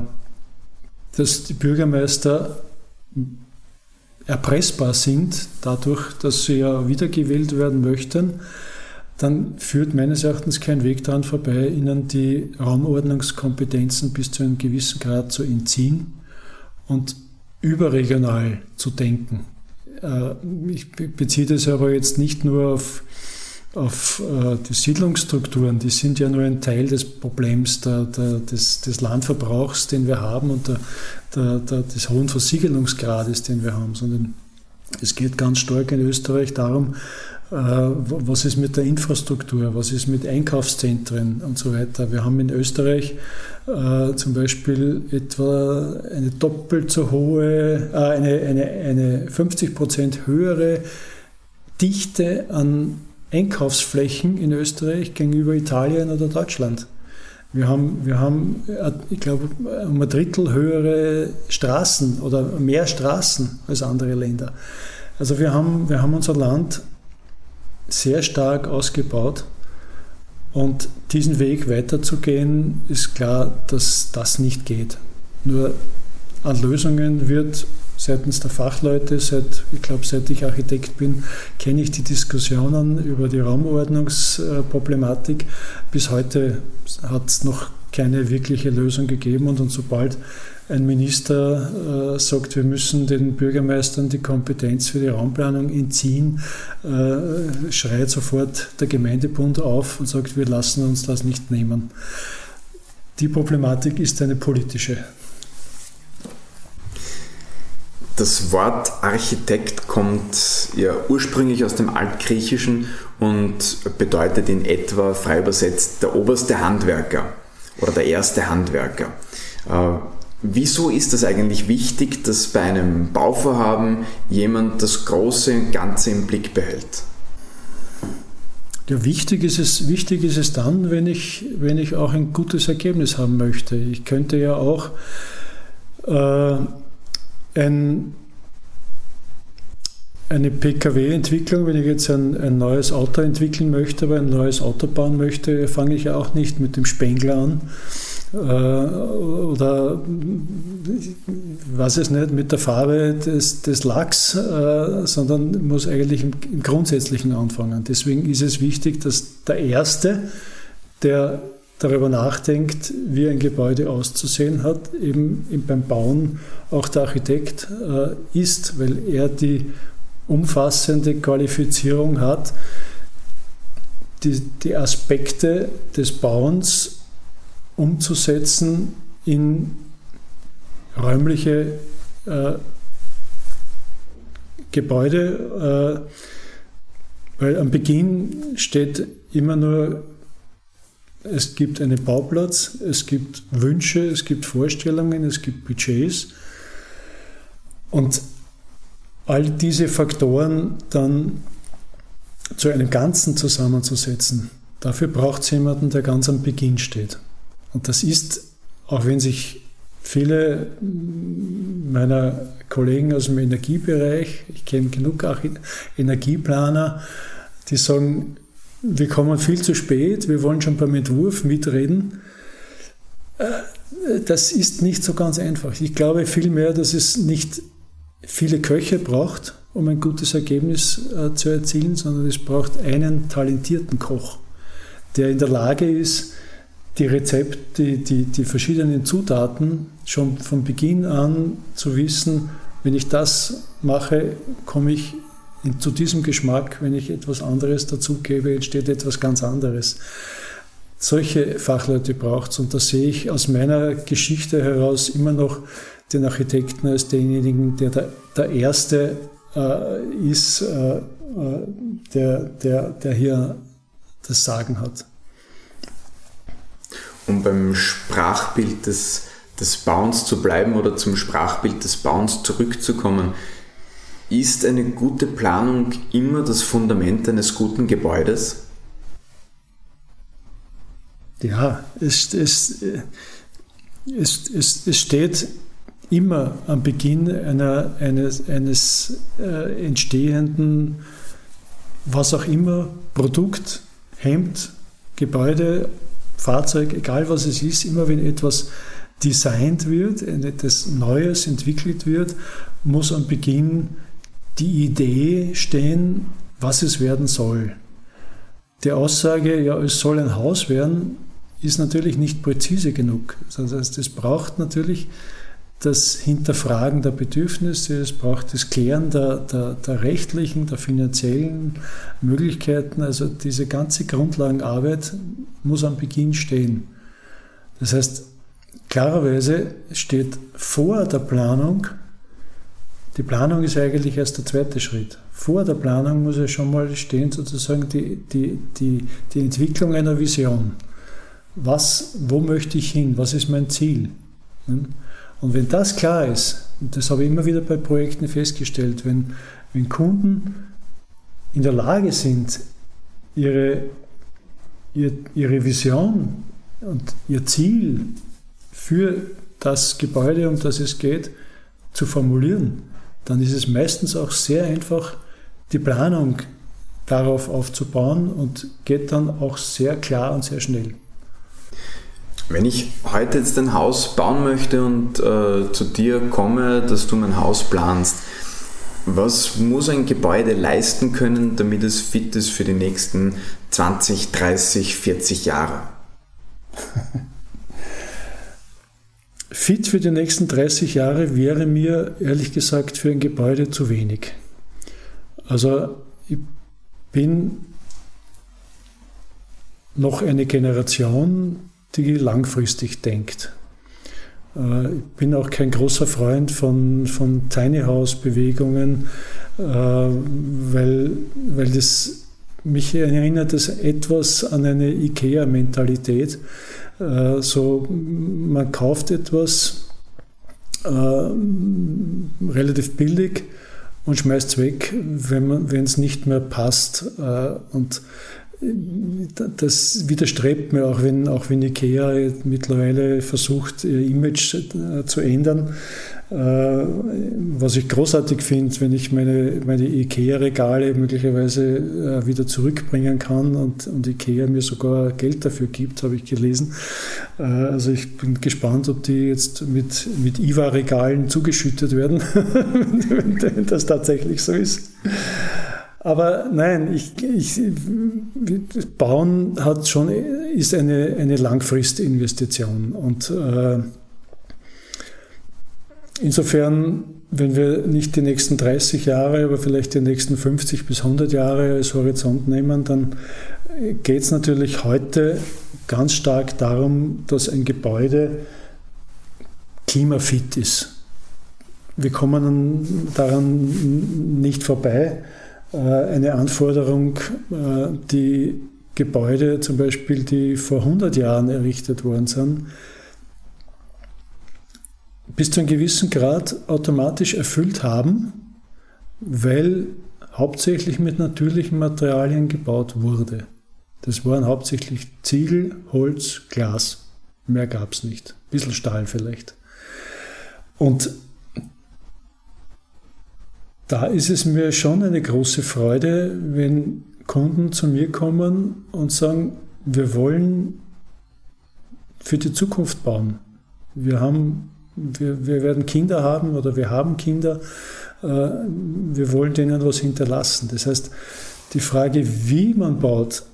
dass die Bürgermeister erpressbar sind, dadurch, dass sie ja wiedergewählt werden möchten, dann führt meines Erachtens kein Weg daran vorbei, ihnen die Raumordnungskompetenzen bis zu einem gewissen Grad zu entziehen und überregional zu denken. Äh, ich beziehe das aber jetzt nicht nur auf, auf äh, die Siedlungsstrukturen, die sind ja nur ein Teil des Problems der, der, des, des, Landverbrauchs, den wir haben und der, des hohen Versiegelungsgrades, den wir haben, sondern es geht ganz stark in Österreich darum, was ist mit der Infrastruktur, was ist mit Einkaufszentren und so weiter. Wir haben in Österreich äh, zum Beispiel etwa eine doppelt so hohe, äh, eine, eine, eine 50 Prozent höhere Dichte an Einkaufsflächen in Österreich gegenüber Italien oder Deutschland. Wir haben, wir haben äh, ich glaube, um ein Drittel höhere Straßen oder mehr Straßen als andere Länder. Also wir haben, wir haben unser Land sehr stark ausgebaut und diesen Weg weiterzugehen, ist klar, dass das nicht geht. Nur an Lösungen wird seitens der Fachleute, seit, ich glaube, seit ich Architekt bin, kenne ich die Diskussionen über die Raumordnungsproblematik. Bis heute hat es noch keine wirkliche Lösung gegeben und, und sobald ein Minister äh, sagt, wir müssen den Bürgermeistern die Kompetenz für die Raumplanung entziehen, äh, schreit sofort der Gemeindebund auf und sagt, wir lassen uns das nicht nehmen. Die Problematik ist eine politische.
Das Wort Architekt kommt ja ursprünglich aus dem Altgriechischen und bedeutet in etwa frei übersetzt der oberste Handwerker oder der erste Handwerker. Äh, wieso ist das eigentlich wichtig, dass bei einem Bauvorhaben jemand das große Ganze im Blick behält?
Ja, wichtig ist es, wichtig ist es dann, wenn ich, wenn ich auch ein gutes Ergebnis haben möchte. Ich könnte ja auch äh, ein, eine Pkw-Entwicklung, wenn ich jetzt ein, ein, neues Auto entwickeln möchte, aber ein neues Auto bauen möchte, fange ich ja auch nicht mit dem Spengler an äh, oder was es nicht mit der Farbe des, des Lachs, äh, sondern muss eigentlich im, im Grundsätzlichen anfangen. Deswegen ist es wichtig, dass der Erste, der darüber nachdenkt, wie ein Gebäude auszusehen hat, eben beim Bauen auch der Architekt äh, ist, weil er die umfassende Qualifizierung hat, die, die Aspekte des Bauens umzusetzen in räumliche äh, Gebäude, äh, weil am Beginn steht immer nur es gibt einen Bauplatz, es gibt Wünsche, es gibt Vorstellungen, es gibt Budgets. Und all diese Faktoren dann zu einem Ganzen zusammenzusetzen, dafür braucht es jemanden, der ganz am Beginn steht. Und das ist, auch wenn sich viele meiner Kollegen aus dem Energiebereich, ich kenne genug Energieplaner, die sagen, wir kommen viel zu spät, wir wollen schon beim Entwurf mitreden. Äh, das ist nicht so ganz einfach. Ich glaube vielmehr, dass es nicht viele Köche braucht, um ein gutes Ergebnis äh, zu erzielen, sondern es braucht einen talentierten Koch, der in der Lage ist, die Rezepte, die, die, verschiedenen Zutaten schon von Beginn an zu wissen, wenn ich das mache, komme ich zu diesem Geschmack, wenn ich etwas anderes dazugebe, entsteht etwas ganz anderes. Solche Fachleute braucht es und da sehe ich aus meiner Geschichte heraus immer noch den Architekten als denjenigen, der der, der Erste äh, ist, äh, äh der, der, der hier das Sagen hat.
Um beim Sprachbild des, des Bauens zu bleiben oder zum Sprachbild des Bauens zurückzukommen, ist eine gute Planung immer das Fundament eines guten Gebäudes?
Ja, es, es, es, es, es steht immer am Beginn einer, eines, eines äh, entstehenden, was auch immer, Produkt, Hemd, Gebäude, Fahrzeug, egal was es ist, immer wenn etwas designt wird, etwas Neues entwickelt wird, muss am Beginn die Idee stehen, was es werden soll. Die Aussage, ja, es soll ein Haus werden, ist natürlich nicht präzise genug. Das heißt, es braucht natürlich das Hinterfragen der Bedürfnisse, es braucht das Klären der, der, der, rechtlichen, der finanziellen Möglichkeiten. Also diese ganze Grundlagenarbeit muss am Beginn stehen. Das heißt, klarerweise steht vor der Planung die Planung ist eigentlich erst der zweite Schritt. Vor der Planung muss ja schon mal stehen, sozusagen die, die, die, die Entwicklung einer Vision. Was, wo möchte ich hin? Was ist mein Ziel? Und wenn das klar ist, und das habe ich immer wieder bei Projekten festgestellt, wenn, wenn Kunden in der Lage sind, ihre, ihr, ihre Vision und ihr Ziel für das Gebäude, um das es geht, zu formulieren, dann ist es meistens auch sehr einfach, die Planung darauf aufzubauen und geht dann auch sehr klar und sehr schnell.
Wenn ich heute jetzt ein Haus bauen möchte und äh, zu dir komme, dass du mein Haus planst, was muss ein Gebäude leisten können, damit es fit ist für die nächsten 20, 30, 40 Jahre?
Fit für die nächsten 30 Jahre wäre mir ehrlich gesagt für ein Gebäude zu wenig. Also ich bin noch eine Generation, die langfristig denkt. Äh, ich bin auch kein großer Freund von, von Tiny House Bewegungen, äh, weil, weil das mich erinnert das etwas an eine IKEA-Mentalität. Äh, so, man kauft etwas relativ billig und schmeißt es weg, wenn es nicht mehr passt. und das widerstrebt mir auch, wenn, auch wenn Ikea mittlerweile versucht, ihr Image äh, zu ändern. Äh, was ich großartig finde, wenn ich meine, meine IKEA-Regale möglicherweise äh, wieder zurückbringen kann und, und IKEA mir sogar Geld dafür gibt, habe ich gelesen. Also ich bin gespannt, ob die jetzt mit, mit IWA-Regalen zugeschüttet werden, wenn das tatsächlich so ist. Aber nein, ich, ich, Bauen hat schon, ist eine, eine Langfristinvestition. Und äh, insofern, wenn wir nicht die nächsten 30 Jahre, aber vielleicht die nächsten 50 bis 100 Jahre als Horizont nehmen, dann geht es natürlich heute ganz stark darum, dass ein Gebäude klimafit ist. Wir kommen daran nicht vorbei. Äh, eine Anforderung, äh, die Gebäude zum Beispiel, die vor 100 Jahren errichtet worden sind, bis zu einem gewissen Grad automatisch erfüllt haben, weil hauptsächlich mit natürlichen Materialien gebaut wurde. Das waren hauptsächlich Ziegel, Holz, Glas. Mehr gab es nicht. Ein bisschen Stahl vielleicht. Und da ist es mir schon eine große Freude, wenn Kunden zu mir kommen und sagen, wir wollen für die Zukunft bauen. Wir, haben, wir, wir werden Kinder haben oder wir haben Kinder. Äh, wir wollen denen was hinterlassen. Das heißt, die Frage, wie man baut,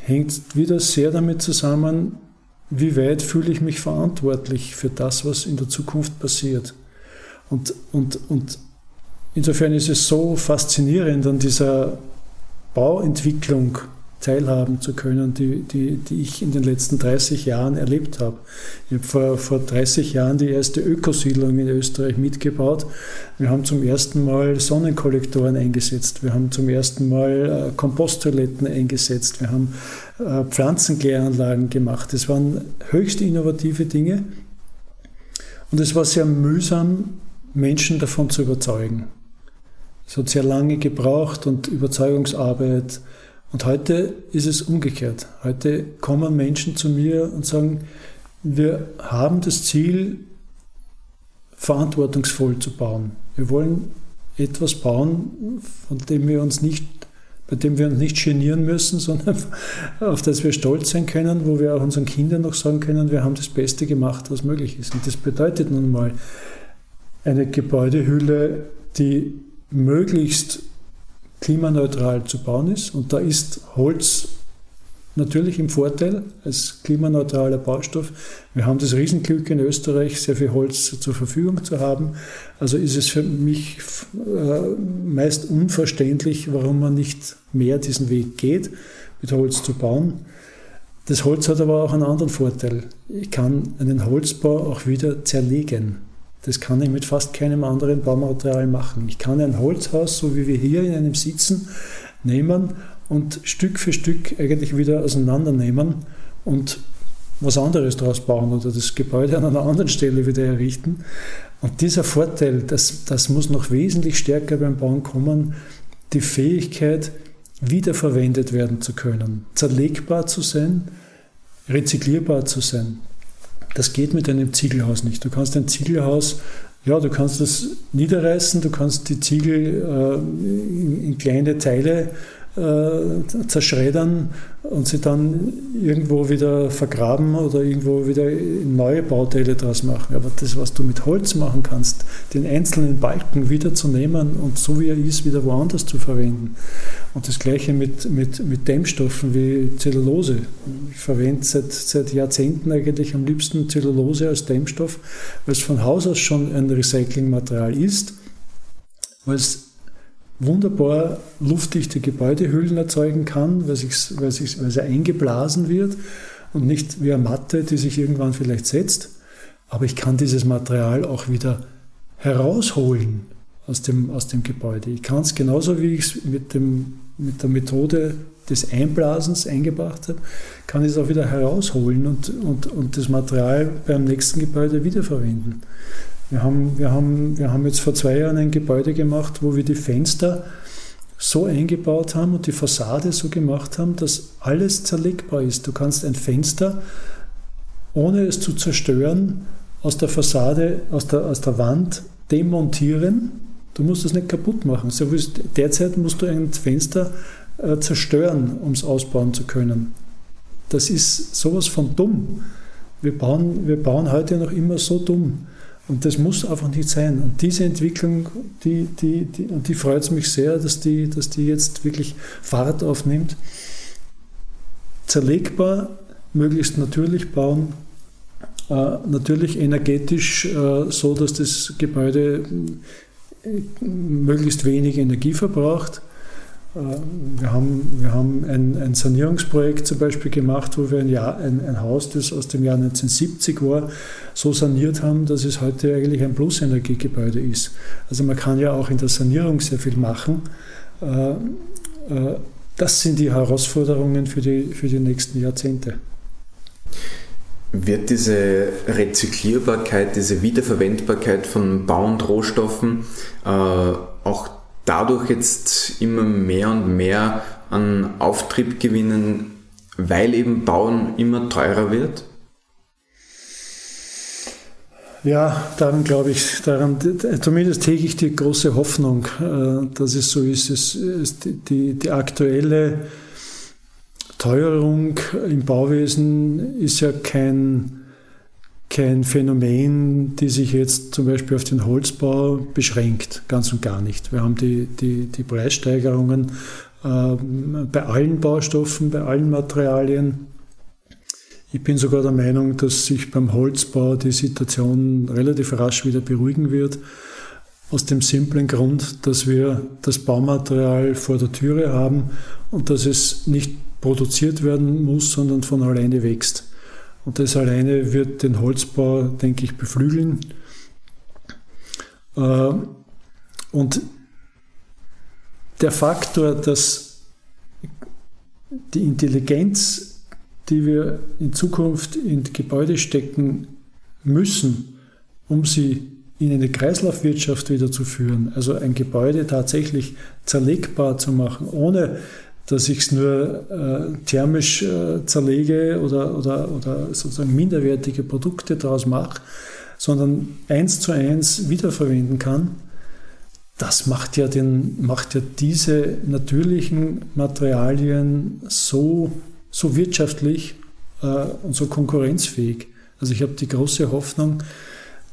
hängt wieder sehr damit zusammen, wie weit fühle ich mich verantwortlich für das, was in der Zukunft passiert. Und, und, und Insofern ist es so faszinierend, an dieser Bauentwicklung teilhaben zu können, die, die, die ich in den letzten 30 Jahren erlebt habe. Ich habe vor, vor 30 Jahren die erste Ökosiedlung in Österreich mitgebaut. Wir haben zum ersten Mal Sonnenkollektoren eingesetzt. Wir haben zum ersten Mal äh, Komposttoiletten eingesetzt. Wir haben äh, Pflanzenkläranlagen gemacht. Das waren höchst innovative Dinge. Und es war sehr mühsam, Menschen davon zu überzeugen. Es hat sehr lange gebraucht und Überzeugungsarbeit. Und heute ist es umgekehrt. Heute kommen Menschen zu mir und sagen, wir haben das Ziel, verantwortungsvoll zu bauen. Wir wollen etwas bauen, von dem wir uns nicht, bei dem wir uns nicht genieren müssen, sondern auf das wir stolz sein können, wo wir auch unseren Kindern noch sagen können, wir haben das Beste gemacht, was möglich ist. Und das bedeutet nun mal eine Gebäudehülle, die möglichst klimaneutral zu bauen ist. Und da ist Holz natürlich im Vorteil als klimaneutraler Baustoff. Wir haben das Riesenglück in Österreich, sehr viel Holz zur Verfügung zu haben. Also ist es für mich äh, meist unverständlich, warum man nicht mehr diesen Weg geht, mit Holz zu bauen. Das Holz hat aber auch einen anderen Vorteil. Ich kann einen Holzbau auch wieder zerlegen. Das kann ich mit fast keinem anderen Baumaterial machen. Ich kann ein Holzhaus, so wie wir hier in einem sitzen, nehmen und Stück für Stück eigentlich wieder auseinandernehmen und was anderes daraus bauen oder das Gebäude an einer anderen Stelle wieder errichten. Und dieser Vorteil, das, das muss noch wesentlich stärker beim Bauen kommen, die Fähigkeit, wiederverwendet werden zu können, zerlegbar zu sein, rezyklierbar zu sein. Das geht mit einem Ziegelhaus nicht. Du kannst ein Ziegelhaus, ja, du kannst das niederreißen, du kannst die Ziegel äh, in, in, kleine Teile äh, zerschreddern und sie dann irgendwo wieder vergraben oder irgendwo wieder neue Bauteile draus machen. Aber das, was du mit Holz machen kannst, den einzelnen Balken wieder zu nehmen und so wie er ist, wieder woanders zu verwenden. Und das gleiche mit, mit, mit Dämmstoffen wie Zellulose. Ich verwende seit, seit Jahrzehnten eigentlich am liebsten Zellulose als Dämmstoff, weil es von Haus aus schon ein Recyclingmaterial ist, weil es wunderbar luftdichte Gebäudehüllen erzeugen kann, weil, sich's, weil, sich's, weil sie eingeblasen wird und nicht wie eine Matte, die sich irgendwann vielleicht setzt. Aber ich kann dieses Material auch wieder herausholen aus dem, aus dem Gebäude. Ich kann es genauso wie ich es mit, mit der Methode des Einblasens eingebracht habe, kann ich es auch wieder herausholen und, und, und das Material beim nächsten Gebäude wiederverwenden. Wir haben, wir, haben, wir haben jetzt vor zwei Jahren ein Gebäude gemacht, wo wir die Fenster so eingebaut haben und die Fassade so gemacht haben, dass alles zerlegbar ist. Du kannst ein Fenster, ohne es zu zerstören, aus der Fassade, aus der, aus der Wand demontieren. Du musst es nicht kaputt machen. So derzeit musst du ein Fenster äh, zerstören, um es ausbauen zu können. Das ist sowas von dumm. Wir bauen, wir bauen heute noch immer so dumm. Und das muss einfach nicht sein. Und diese Entwicklung, die, die, die, die freut es mich sehr, dass die, dass die jetzt wirklich Fahrt aufnimmt. Zerlegbar, möglichst natürlich bauen, äh, natürlich energetisch äh, so, dass das Gebäude äh, möglichst wenig Energie verbraucht wir haben, wir haben ein, ein, Sanierungsprojekt zum Beispiel gemacht, wo wir ein, Jahr, ein, ein, Haus, das aus dem Jahr 1970 war, so saniert haben, dass es heute eigentlich ein Plusenergiegebäude ist. Also man kann ja auch in der Sanierung sehr viel machen. Äh, äh, das sind die Herausforderungen für die, für die nächsten Jahrzehnte.
Wird diese Rezyklierbarkeit, diese Wiederverwendbarkeit von Bau- und Rohstoffen äh, auch dadurch jetzt immer mehr und mehr an Auftrieb gewinnen, weil eben Bauen immer teurer wird?
Ja, daran glaube ich, daran, zumindest hege ich die große Hoffnung, äh, dass es so ist. Es, es, die, die aktuelle Teuerung im Bauwesen ist ja kein, kein Phänomen, die sich jetzt zum Beispiel auf den Holzbau beschränkt, ganz und gar nicht. Wir haben die, die, die Preissteigerungen äh, bei allen Baustoffen, bei allen Materialien. Ich bin sogar der Meinung, dass sich beim Holzbau die Situation relativ rasch wieder beruhigen wird. Aus dem simplen Grund, dass wir das Baumaterial vor der Türe haben und dass es nicht produziert werden muss, sondern von alleine wächst. Und das alleine wird den Holzbau, denke ich, beflügeln. Äh, und der Faktor, dass die Intelligenz, die wir in Zukunft in Gebäude stecken müssen, um sie in eine Kreislaufwirtschaft wieder zu führen, also ein Gebäude tatsächlich zerlegbar zu machen, ohne dass ich es nur äh, thermisch äh, zerlege oder, oder, oder sozusagen minderwertige Produkte daraus mache, sondern eins zu eins wiederverwenden kann, das macht ja, den, macht ja diese natürlichen Materialien so, so wirtschaftlich äh, und so konkurrenzfähig. Also ich habe die große Hoffnung,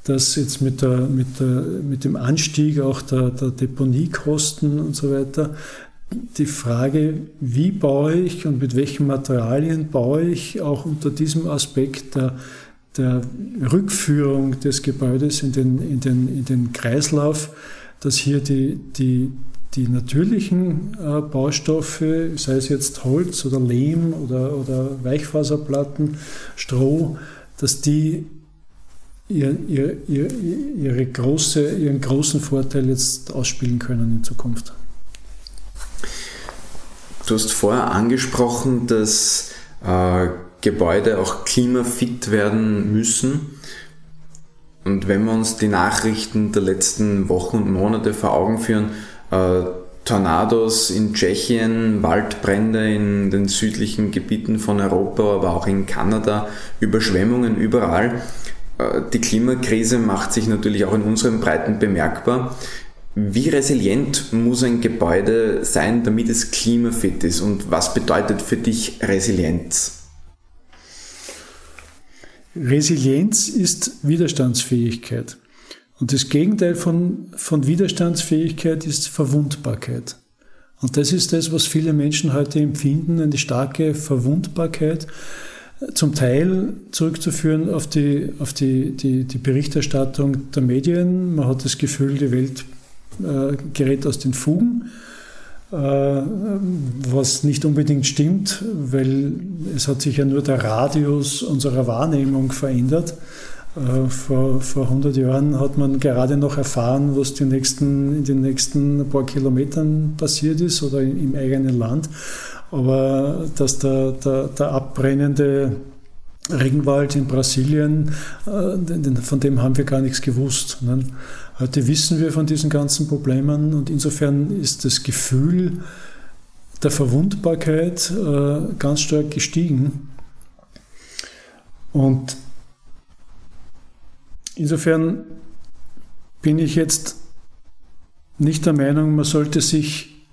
dass jetzt mit, der, mit, der, mit dem Anstieg auch der, der Deponiekosten und so weiter, die Frage, wie baue ich und mit welchen Materialien baue ich, auch unter diesem Aspekt der, der Rückführung des Gebäudes in den, in den, in den Kreislauf, dass hier die, die, die natürlichen äh, Baustoffe, sei es jetzt Holz oder Lehm oder, oder Weichfaserplatten, Stroh, dass die ihr, ihr, ihr, ihre große, ihren großen Vorteil jetzt ausspielen können in Zukunft.
Du hast vorher angesprochen, dass äh, Gebäude auch klimafit werden müssen. Und wenn wir uns die Nachrichten der letzten Wochen und Monate vor Augen führen, äh, Tornados in Tschechien, Waldbrände in den südlichen Gebieten von Europa, aber auch in Kanada, Überschwemmungen überall. Äh, die Klimakrise macht sich natürlich auch in unseren Breiten bemerkbar. Wie resilient muss ein Gebäude sein, damit es klimafit ist? Und was bedeutet für dich Resilienz?
Resilienz ist Widerstandsfähigkeit. Und das Gegenteil von, von Widerstandsfähigkeit ist Verwundbarkeit. Und das ist das, was viele Menschen heute empfinden, eine starke Verwundbarkeit, zum Teil zurückzuführen auf die, auf die, die, die Berichterstattung der Medien. Man hat das Gefühl, die Welt äh, gerät aus den Fugen, äh, was nicht unbedingt stimmt, weil es hat sich ja nur der Radius unserer Wahrnehmung verändert. Äh, vor, vor 100 Jahren hat man gerade noch erfahren, was die nächsten, in den nächsten paar Kilometern passiert ist oder im eigenen Land. Aber dass der, der, der abbrennende Regenwald in Brasilien, von dem haben wir gar nichts gewusst. Ne? Heute wissen wir von diesen ganzen Problemen und insofern ist das Gefühl der Verwundbarkeit äh, ganz stark gestiegen. Und Insofern bin ich jetzt nicht der Meinung, man sollte sich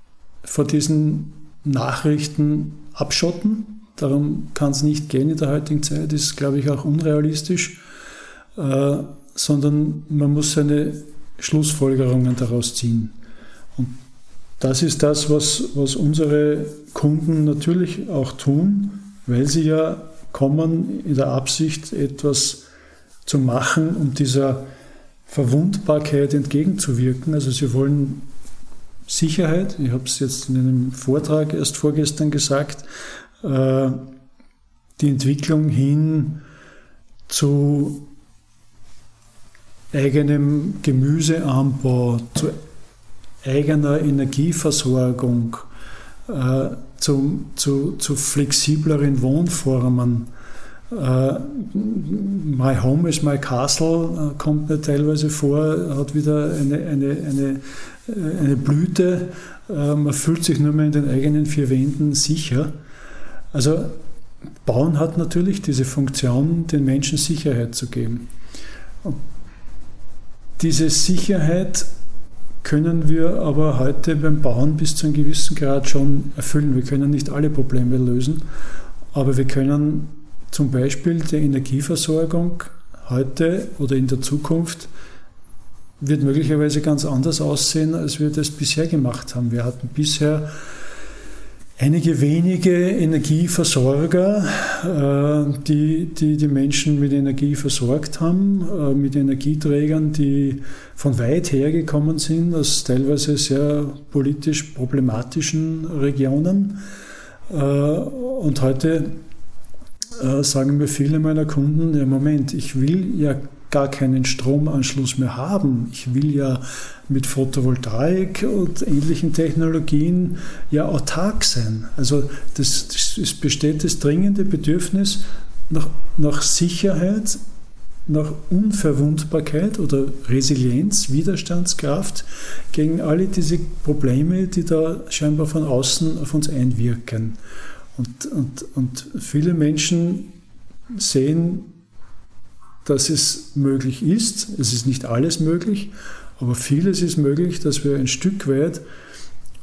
vor diesen Nachrichten abschotten. Darum kann es nicht gehen in der heutigen Zeit, ist, glaube ich, auch unrealistisch, äh, sondern man muss seine Schlussfolgerungen daraus ziehen. Und das ist das, was, was unsere Kunden natürlich auch tun, weil sie ja kommen in der Absicht, etwas zu machen, um dieser Verwundbarkeit entgegenzuwirken. Also sie wollen Sicherheit, ich habe es jetzt in einem Vortrag erst vorgestern gesagt, äh, die Entwicklung hin zu eigenem Gemüseanbau, zu eigener Energieversorgung, äh, zu, zu, zu flexibleren Wohnformen Uh, my Home is My Castle uh, kommt mir teilweise vor, hat wieder eine, eine, eine, äh, eine Blüte. Uh, man fühlt sich nur mehr in den eigenen vier Wänden sicher. Also Bauen hat natürlich diese Funktion, den Menschen Sicherheit zu geben. Diese Sicherheit können wir aber heute beim Bauen bis zu einem gewissen Grad schon erfüllen. Wir können nicht alle Probleme lösen, aber wir können zum Beispiel die Energieversorgung heute oder in der Zukunft wird möglicherweise ganz anders aussehen, als wir das bisher gemacht haben. Wir hatten bisher einige wenige Energieversorger, äh, die, die die Menschen mit Energie versorgt haben, äh, mit Energieträgern, die von weit her gekommen sind, aus teilweise sehr politisch problematischen Regionen. Äh, und heute sagen mir viele meiner Kunden, ja Moment, ich will ja gar keinen Stromanschluss mehr haben. Ich will ja mit Photovoltaik und ähnlichen Technologien ja autark sein. Also das, das, es besteht das dringende Bedürfnis nach, nach Sicherheit, nach Unverwundbarkeit oder Resilienz, Widerstandskraft gegen alle diese Probleme, die da scheinbar von außen auf uns einwirken. Und, und, und viele Menschen sehen, dass es möglich ist. Es ist nicht alles möglich, aber vieles ist möglich, dass wir ein Stück weit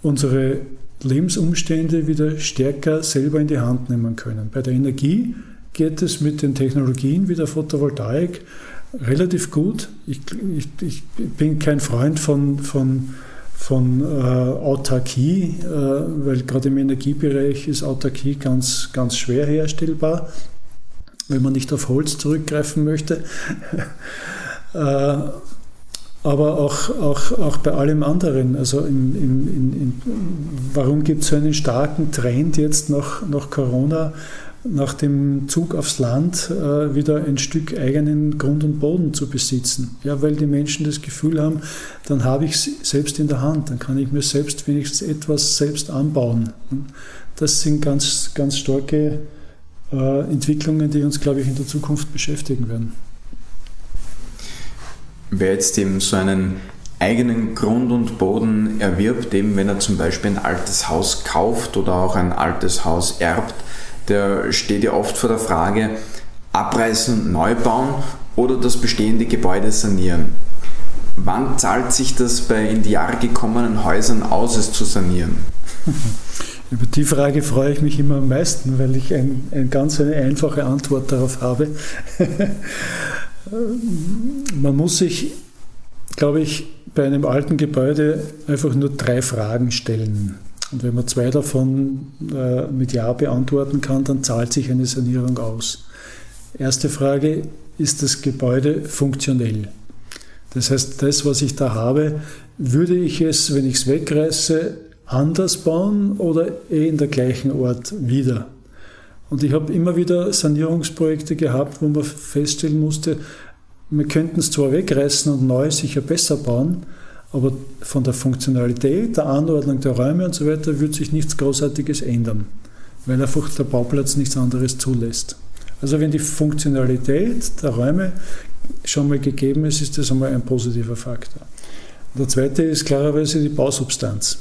unsere Lebensumstände wieder stärker selber in die Hand nehmen können. Bei der Energie geht es mit den Technologien wie der Photovoltaik relativ gut. Ich, ich, ich bin kein Freund von, von von äh, Autarkie, äh, weil gerade im Energiebereich ist Autarkie ganz, ganz schwer herstellbar, wenn man nicht auf Holz zurückgreifen möchte. äh, aber auch, auch, auch bei allem anderen. Also in, in, in, warum gibt es so einen starken Trend jetzt nach, nach Corona? nach dem Zug aufs Land äh, wieder ein Stück eigenen Grund und Boden zu besitzen. Ja, weil die Menschen das Gefühl haben, dann habe ich es selbst in der Hand, dann kann ich mir selbst wenigstens etwas selbst anbauen. Das sind ganz, ganz starke Entwicklungen, die uns, glaube ich, in der Zukunft beschäftigen werden.
Wer jetzt eben so einen eigenen Grund und Boden erwirbt, eben wenn er zum Beispiel ein altes Haus kauft oder auch ein altes Haus erbt, der steht ja oft vor der Frage, abreißen und neu bauen oder das bestehende Gebäude sanieren. Wann zahlt sich das bei in die Jahre gekommenen Häusern aus, es zu sanieren?
Über die Frage freue ich mich immer am meisten, weil ich ein, ein ganz eine einfache Antwort darauf habe. Man muss sich, glaube ich, bei einem alten Gebäude einfach nur drei Fragen stellen. Und wenn man zwei davon äh, mit Ja beantworten kann, dann zahlt sich eine Sanierung aus. Erste Frage, ist das Gebäude funktionell? Das heißt, das, was ich da habe, würde ich es, wenn ich es wegreiße, anders bauen oder eh in der gleichen Ort wieder? Und ich habe immer wieder Sanierungsprojekte gehabt, wo man feststellen musste, wir könnten es zwar wegreißen und neu sicher besser bauen, aber von der Funktionalität, der Anordnung der Räume und so weiter wird sich nichts Großartiges ändern, weil einfach der Bauplatz nichts anderes zulässt. Also wenn die Funktionalität der Räume schon mal gegeben ist, ist das einmal ein positiver Faktor. Und der zweite ist klarerweise die Bausubstanz.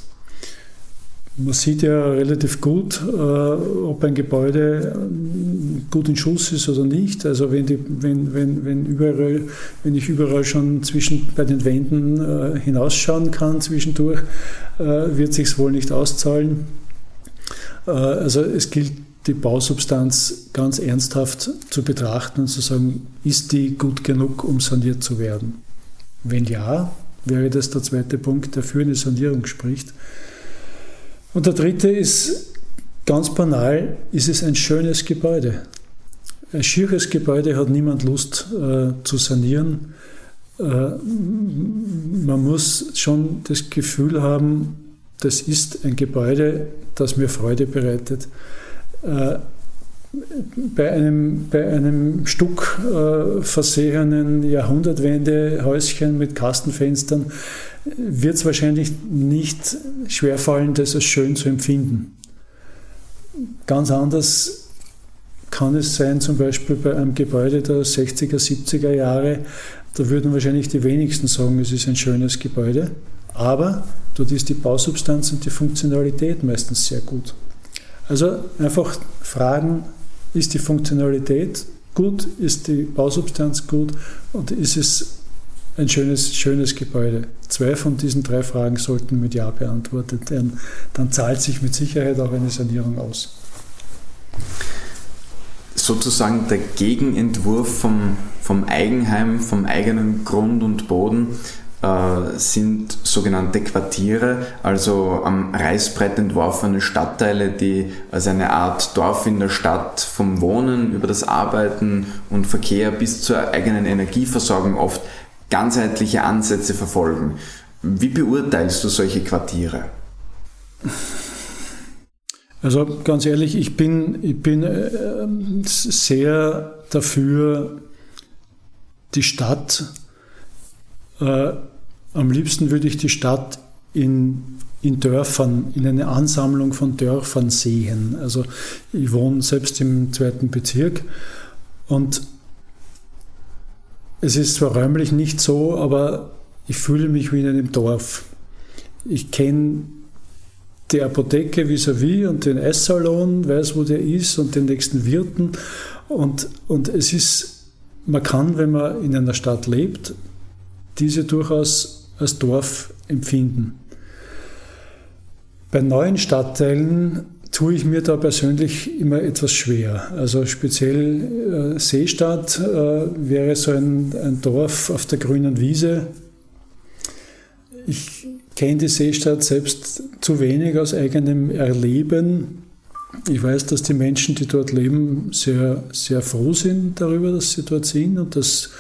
Man sieht ja relativ gut, äh, ob ein Gebäude äh, gut in Schuss ist oder nicht. Also wenn, die, wenn, wenn, wenn, überall, wenn ich überall schon zwischen, bei den Wänden äh, hinausschauen kann zwischendurch, wird sich wohl nicht auszahlen. also es gilt die Bausubstanz ganz ernsthaft zu betrachten und zu sagen, ist die gut genug, um saniert zu werden? Wenn ja, wäre das der zweite Punkt, der für eine Sanierung spricht. Und der dritte ist ganz banal, ist es ein schönes Gebäude. Ein schieres Gebäude hat niemand Lust äh, zu sanieren. Äh, man muss schon das Gefühl haben, das ist ein Gebäude, das mir Freude bereitet. Äh, bei einem, bei einem Stuck äh, versehenen Jahrhundertwende-Häuschen mit Kastenfenstern wird es wahrscheinlich nicht schwerfallen, das als schön zu empfinden. Ganz anders kann es sein, zum Beispiel bei einem Gebäude der 60er, 70er Jahre, da würden wahrscheinlich die wenigsten sagen, es ist ein schönes Gebäude, aber dort ist die Bausubstanz und die Funktionalität meistens sehr gut. Also einfach fragen, ist die Funktionalität gut, ist die Bausubstanz gut und ist es ein schönes, schönes Gebäude? Zwei von diesen drei Fragen sollten mit Ja beantwortet werden. Dann zahlt sich mit Sicherheit auch eine Sanierung aus.
Sozusagen der Gegenentwurf vom, vom Eigenheim, vom eigenen Grund und Boden äh, sind sogenannte Quartiere, also am Reißbrett entworfene Stadtteile, die als eine Art Dorf in der Stadt vom Wohnen über das Arbeiten und Verkehr bis zur eigenen Energieversorgung oft ganzheitliche Ansätze verfolgen. Wie beurteilst du solche Quartiere?
Also ganz ehrlich, ich bin, ich bin äh, sehr dafür, die Stadt äh, am liebsten würde ich die Stadt in, in Dörfern, in eine Ansammlung von Dörfern sehen. Also ich wohne selbst im zweiten Bezirk und es ist zwar räumlich nicht so, aber ich fühle mich wie in einem Dorf. Ich kenne die Apotheke vis-à-vis -vis und den Esssalon, weiß, wo der ist und den nächsten Wirten. Und, und es ist, man kann, wenn man in einer Stadt lebt, diese durchaus als Dorf empfinden. Bei neuen Stadtteilen tue ich mir da persönlich immer etwas schwer. Also speziell äh, Seestadt äh, wäre so ein, ein, Dorf auf der grünen Wiese. Ich kenne die Seestadt selbst zu wenig aus eigenem Erleben. Ich weiß, dass die Menschen, die dort leben, sehr, sehr froh sind darüber, dass sie dort sind und dass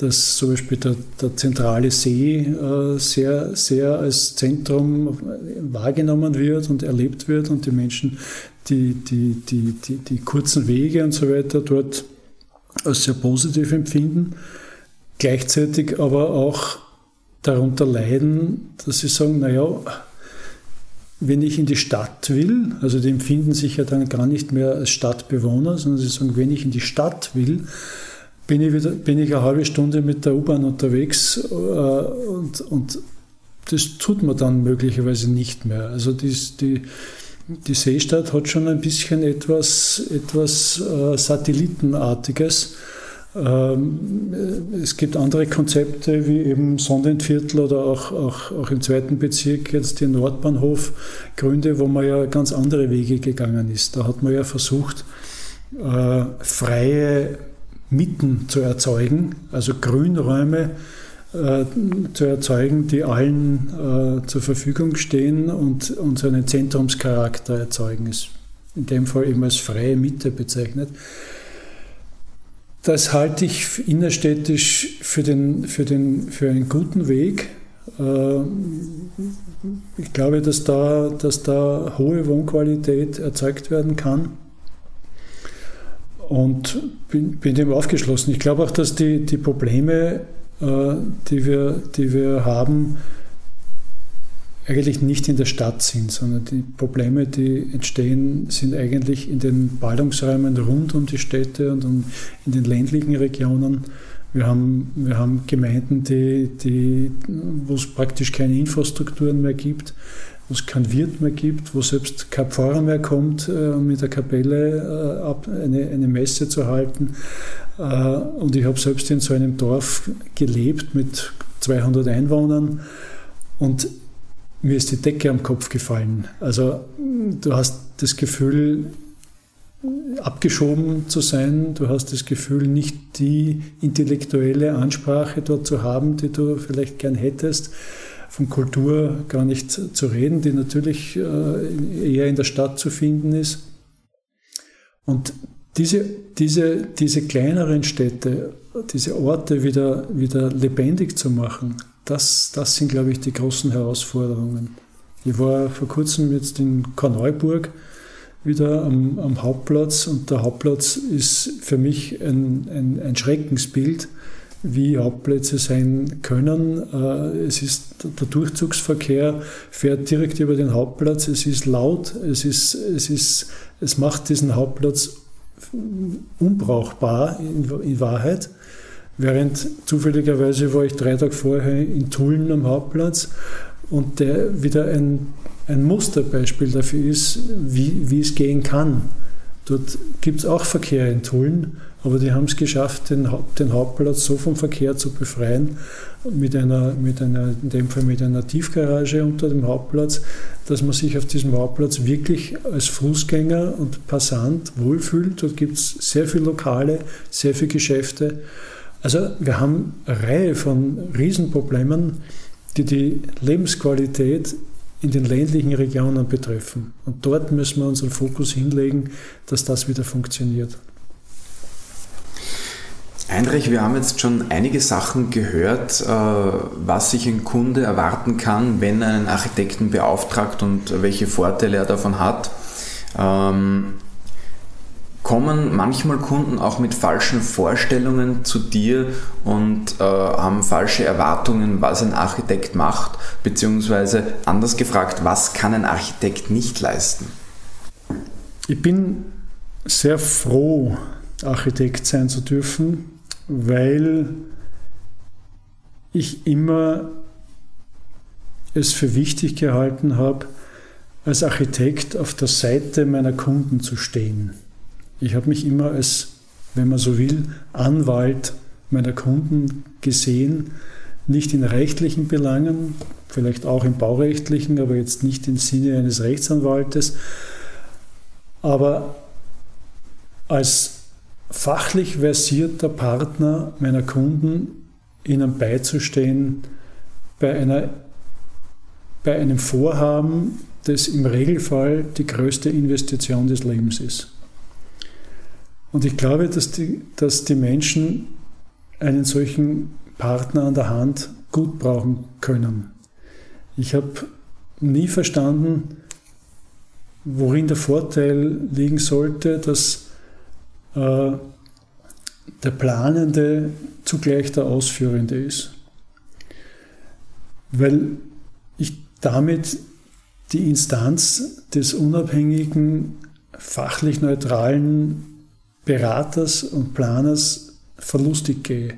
dass zum Beispiel der, der zentrale See äh, sehr, sehr als Zentrum wahrgenommen wird und erlebt wird und die Menschen die, die, die, die, die kurzen Wege und so weiter dort als sehr positiv empfinden, gleichzeitig aber auch darunter leiden, dass sie sagen, naja, wenn ich in die Stadt will, also die empfinden sich ja dann gar nicht mehr als Stadtbewohner, sondern sie sagen, wenn ich in die Stadt will, bin ich, wieder, bin ich eine halbe Stunde mit der U-Bahn unterwegs äh, und, und das tut man dann möglicherweise nicht mehr. Also die, die, die Seestadt hat schon ein bisschen etwas, etwas äh, Satellitenartiges. Ähm, es gibt andere Konzepte wie eben Sondenviertel oder auch, auch, auch im zweiten Bezirk jetzt die Nordbahnhofgründe, wo man ja ganz andere Wege gegangen ist. Da hat man ja versucht, äh, freie Mitten zu erzeugen, also Grünräume äh, zu erzeugen, die allen äh, zur Verfügung stehen und, und so einen Zentrumscharakter erzeugen. Ist in dem Fall eben als freie Mitte bezeichnet. Das halte ich innerstädtisch für, den, für, den, für einen guten Weg. Äh, ich glaube, dass da, dass da hohe Wohnqualität erzeugt werden kann und bin, bin dem aufgeschlossen. Ich glaube auch, dass die, die Probleme, äh, die, wir, die wir haben, eigentlich nicht in der Stadt sind, sondern die Probleme, die entstehen, sind eigentlich in den Ballungsräumen rund um die Städte und in den ländlichen Regionen. Wir haben, wir haben Gemeinden, die, die, wo es praktisch keine Infrastrukturen mehr gibt wo es keinen Wirt mehr gibt, wo selbst kein Pfarrer mehr kommt, äh, um mit der Kapelle äh, eine, eine Messe zu halten. Äh, und ich habe selbst in so einem Dorf gelebt mit 200 Einwohnern und mir ist die Decke am Kopf gefallen. Also du hast das Gefühl, abgeschoben zu sein. Du hast das Gefühl, nicht die intellektuelle Ansprache dort zu haben, die du vielleicht gern hättest von Kultur gar nicht zu reden, die natürlich äh, eher in der Stadt zu finden ist. Und diese, diese, diese kleineren Städte, diese Orte wieder, wieder lebendig zu machen, das, das sind, glaube ich, die großen Herausforderungen. Ich war vor kurzem jetzt in Korneuburg wieder am, am Hauptplatz und der Hauptplatz ist für mich ein, ein, ein Schreckensbild wie Hauptplätze sein können. Äh, es ist, der Durchzugsverkehr fährt direkt über den Hauptplatz. Es ist laut. Es, ist, es, ist, es macht diesen Hauptplatz unbrauchbar in, in Wahrheit. Während zufälligerweise war ich drei Tage vorher in Tulln am Hauptplatz und der wieder ein, ein Musterbeispiel dafür ist, wie, wie es gehen kann. Dort gibt es auch Verkehr in Tulln, aber die haben es geschafft, den, den, Hauptplatz so vom Verkehr zu befreien, mit einer, mit einer, in dem Fall mit einer Tiefgarage unter dem Hauptplatz, dass man sich auf diesem Hauptplatz wirklich als Fußgänger und Passant wohlfühlt. Dort gibt es sehr viele Lokale, sehr viele Geschäfte. Also wir haben eine Reihe von Riesenproblemen, die die Lebensqualität in den ländlichen Regionen betreffen. Und dort müssen wir unseren Fokus hinlegen, dass das wieder funktioniert.
Heinrich, wir haben jetzt schon einige Sachen gehört, äh, was sich ein Kunde erwarten kann, wenn er einen Architekten beauftragt und welche Vorteile er davon hat. Ähm, kommen manchmal Kunden auch mit falschen Vorstellungen zu dir und äh, haben falsche Erwartungen, was ein Architekt macht, beziehungsweise anders gefragt, was kann ein Architekt nicht leisten?
Ich bin sehr froh, Architekt sein zu dürfen, weil ich immer es für wichtig gehalten habe, als Architekt auf der Seite meiner Kunden zu stehen. Ich habe mich immer als, wenn man so will, Anwalt meiner Kunden gesehen, nicht in rechtlichen Belangen, vielleicht auch im baurechtlichen, aber jetzt nicht im Sinne eines Rechtsanwaltes, aber als fachlich versierter Partner meiner Kunden ihnen beizustehen bei, einer, bei einem Vorhaben, das im Regelfall die größte Investition des Lebens ist. Und ich glaube, dass die, dass die Menschen einen solchen Partner an der Hand gut brauchen können. Ich habe nie verstanden, worin der Vorteil liegen sollte, dass der Planende zugleich der Ausführende ist. Weil ich damit die Instanz des unabhängigen, fachlich neutralen Beraters und Planers verlustig gehe.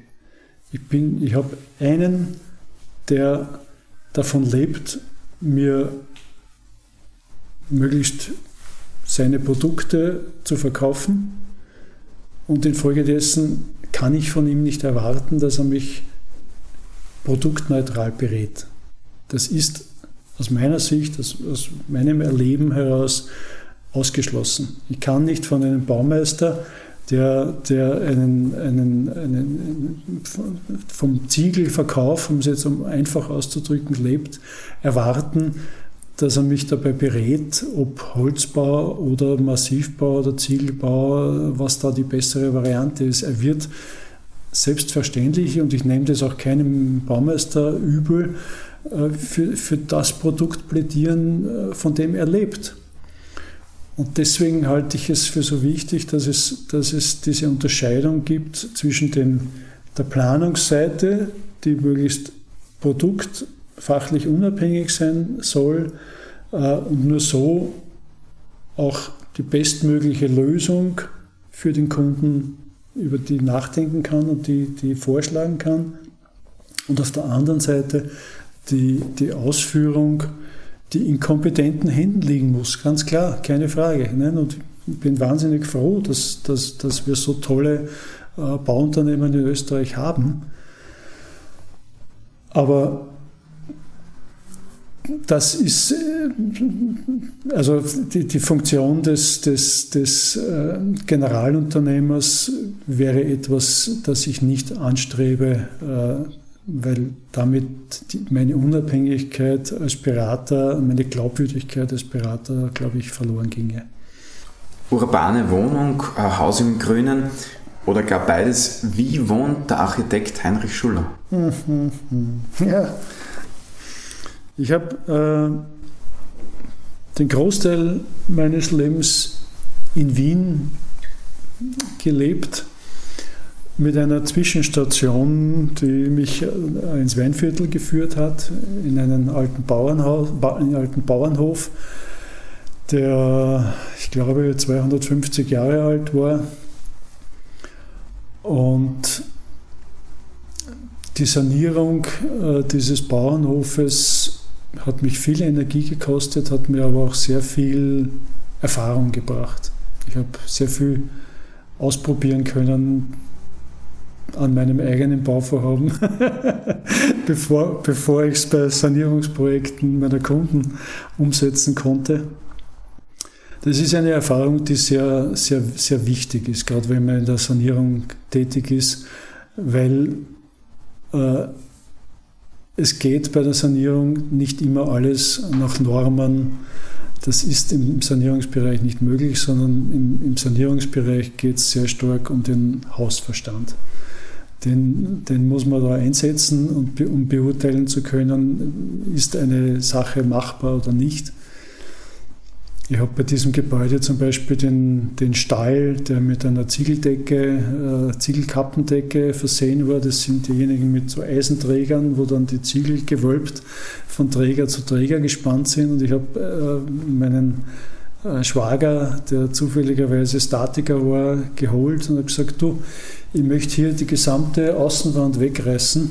Ich, ich habe einen, der davon lebt, mir möglichst seine Produkte zu verkaufen und infolgedessen kann ich von ihm nicht erwarten, dass er mich produktneutral berät. Das ist aus meiner Sicht, aus, aus meinem Erleben heraus ausgeschlossen. Ich kann nicht von einem Baumeister, der, der einen, einen, einen, vom Ziegelverkauf, um es jetzt einfach auszudrücken, lebt, erwarten, dass er mich dabei berät, ob Holzbau oder Massivbau oder Ziegelbau, was da die bessere Variante ist. Er wird selbstverständlich, und ich nehme das auch keinem Baumeister übel, äh, für, für das Produkt plädieren, äh, von dem er lebt. Und deswegen halte ich es für so wichtig, dass es, dass es diese Unterscheidung gibt zwischen den, der Planungsseite, die möglichst produktfachlich unabhängig sein soll äh, und nur so auch die bestmögliche Lösung für den Kunden, über die nachdenken kann und die, die vorschlagen kann. Und auf der anderen Seite die, die Ausführung, die in kompetenten Händen liegen muss, ganz klar, keine Frage. Und ich bin wahnsinnig froh, dass, dass, dass wir so tolle äh, Bauunternehmen in Österreich haben. Aber das ist äh, also die, die Funktion des, des, des äh, Generalunternehmers wäre etwas, das ich nicht anstrebe, weil damit meine Unabhängigkeit als Berater, meine Glaubwürdigkeit als Berater, glaube ich, verloren ginge.
Urbane Wohnung, Haus im Grünen oder gar beides. Wie wohnt der Architekt Heinrich Schuller?
Ja, ich habe äh, den Großteil meines Lebens in Wien gelebt mit einer Zwischenstation, die mich äh, ins Weinviertel geführt hat, in einen alten, Bauernhaus, einen alten Bauernhof, der, ich glaube, 250 Jahre alt war. Und die Sanierung äh, dieses Bauernhofes hat mich viel Energie gekostet, hat mir aber auch sehr viel Erfahrung gebracht. Ich habe sehr viel ausprobieren können, an meinem eigenen Bauvorhaben, bevor, bevor ich es bei Sanierungsprojekten meiner Kunden umsetzen konnte. Das ist eine Erfahrung, die sehr, sehr, sehr wichtig ist, gerade wenn man in der Sanierung tätig ist, weil äh, es geht bei der Sanierung nicht immer alles nach Normen. Das ist im Sanierungsbereich nicht möglich, sondern im, im Sanierungsbereich geht es sehr stark um den Hausverstand den, den muss man da einsetzen, und, um beurteilen zu können, ist eine Sache machbar oder nicht. Ich habe bei diesem Gebäude zum Beispiel den, den Stall, der mit einer Ziegeldecke, äh, Ziegelkappendecke versehen war. Das sind diejenigen mit so Eisenträgern, wo dann die Ziegel gewölbt von Träger zu Träger gespannt sind. Und ich habe äh, meinen äh, Schwager, der zufälligerweise Statiker war, geholt und habe gesagt, du, ich möchte hier die gesamte Außenwand wegreißen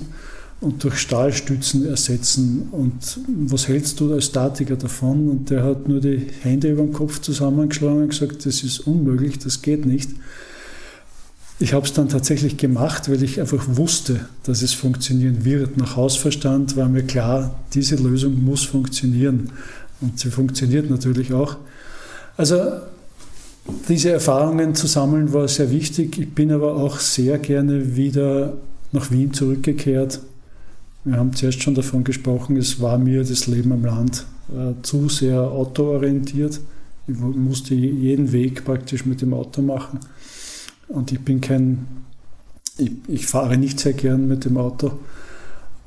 und durch Stahlstützen ersetzen. Und was hältst du als Statiker davon? Und der hat nur die Hände über den Kopf zusammengeschlagen und gesagt, das ist unmöglich, das geht nicht. Ich habe es dann tatsächlich gemacht, weil ich einfach wusste, dass es funktionieren wird. Nach Hausverstand war mir klar, diese Lösung muss funktionieren. Und sie funktioniert natürlich auch. Also diese Erfahrungen zu sammeln war sehr wichtig. Ich bin aber auch sehr gerne wieder nach Wien zurückgekehrt. Wir haben zuerst schon davon gesprochen, es war mir das Leben am Land äh, zu sehr autoorientiert. Ich musste jeden Weg praktisch mit dem Auto machen. Und ich bin kein, ich, ich fahre nicht sehr gern mit dem Auto.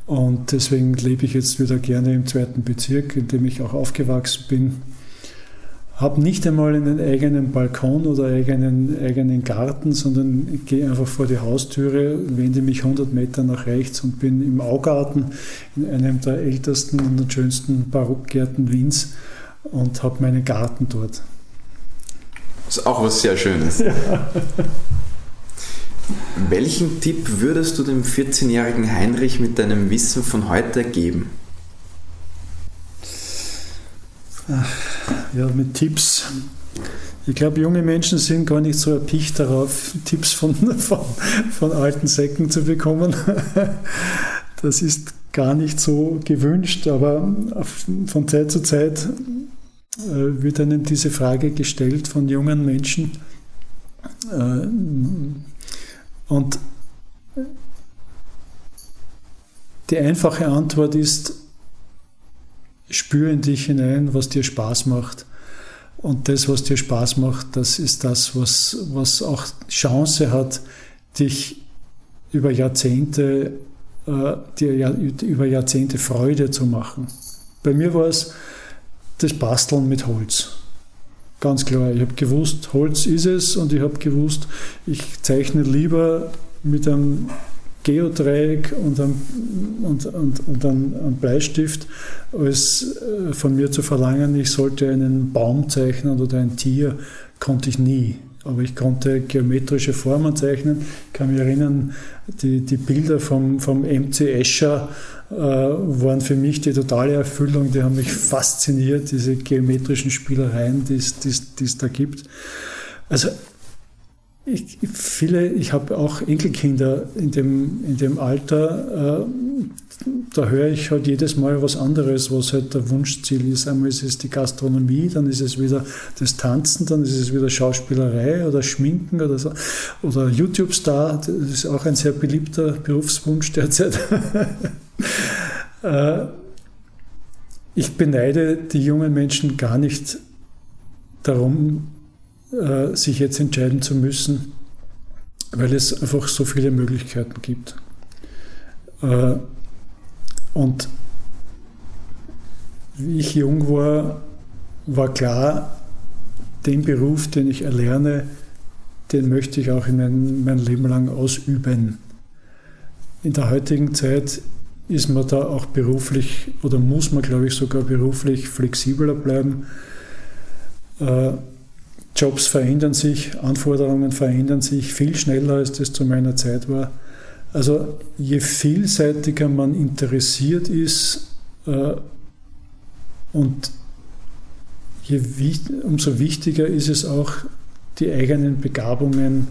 Und deswegen lebe ich jetzt wieder gerne im zweiten Bezirk, in dem ich auch aufgewachsen bin habe nicht einmal einen eigenen Balkon oder eigenen, eigenen Garten, sondern gehe einfach vor die Haustüre, wende mich 100 Meter nach rechts und bin im Augarten in einem der ältesten und schönsten Barockgärten Wiens und habe meinen Garten dort.
Das ist auch was sehr Schönes. Ja. Welchen Tipp würdest du dem 14-jährigen Heinrich mit deinem Wissen von heute geben?
Ja, mit Tipps. Ich glaube, junge Menschen sind gar nicht so erpicht darauf, Tipps von, von, von alten Säcken zu bekommen. Das ist gar nicht so gewünscht, aber von Zeit zu Zeit äh, wird einem diese Frage gestellt von jungen Menschen. Äh, und die einfache Antwort ist, spüre in dich hinein, was dir Spaß macht. Und das, was dir Spaß macht, das ist das, was, was auch Chance hat, dich über Jahrzehnte, äh, dir über Jahrzehnte Freude zu machen. Bei mir war es das Basteln mit Holz. Ganz klar, ich habe gewusst, Holz ist es und ich habe gewusst, ich zeichne lieber mit einem Geodreieck und einem, und, und, und einem Bleistift, als äh, von mir zu verlangen, ich sollte einen Baum zeichnen oder ein Tier, konnte ich nie. Aber ich konnte geometrische Formen zeichnen. Ich kann mich erinnern, die, die Bilder vom, vom MC Escher äh, waren für mich die totale Erfüllung. Die haben mich fasziniert, diese geometrischen Spielereien, die es da gibt. Also ich, viele, ich habe auch Enkelkinder in dem, in dem Alter, äh, da höre ich halt jedes Mal was anderes, was halt der Wunschziel ist. Einmal ist es die Gastronomie, dann ist es wieder das Tanzen, dann ist es wieder Schauspielerei oder Schminken oder so. Oder YouTube-Star, das ist auch ein sehr beliebter Berufswunsch derzeit. äh, ich beneide die jungen Menschen gar nicht darum, äh, sich jetzt entscheiden zu müssen, weil es einfach so viele Möglichkeiten gibt. Äh, und wie ich jung war, war klar, den Beruf, den ich erlerne, den möchte ich auch in mein, mein Leben lang ausüben. In der heutigen Zeit ist man da auch beruflich oder muss man, glaube ich, sogar beruflich flexibler bleiben. Äh, Jobs verändern sich, Anforderungen verändern sich viel schneller, als das zu meiner Zeit war. Also je vielseitiger man interessiert ist äh, und je, umso wichtiger ist es auch, die eigenen Begabungen,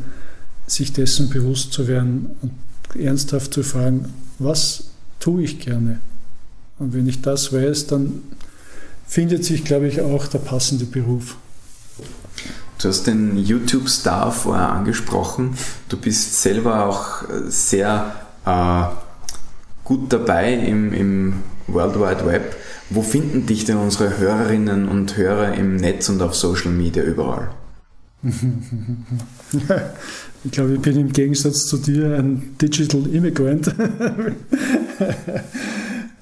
sich dessen bewusst zu werden und ernsthaft zu fragen, was tue ich gerne? Und wenn ich das weiß, dann findet sich, glaube ich, auch der passende Beruf.
Du hast den YouTube-Star vorher angesprochen. Du bist selber auch sehr äh, gut dabei im, im World Wide Web. Wo finden dich denn unsere Hörerinnen und Hörer im Netz und auf Social Media überall?
Ich glaube, ich bin im Gegensatz zu dir ein Digital Immigrant.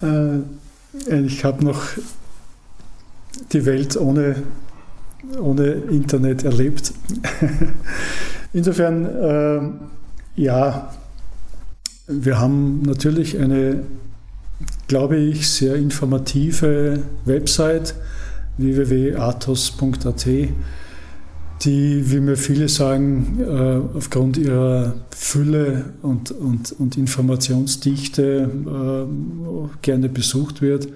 Äh, ich habe noch die Welt ohne ohne Internet erlebt. Insofern, äh, ja, wir haben natürlich eine, glaube ich, sehr informative Website www.athos.at, die, wie mir viele sagen, äh, aufgrund ihrer Fülle und, und, und Informationsdichte äh, gerne besucht wird.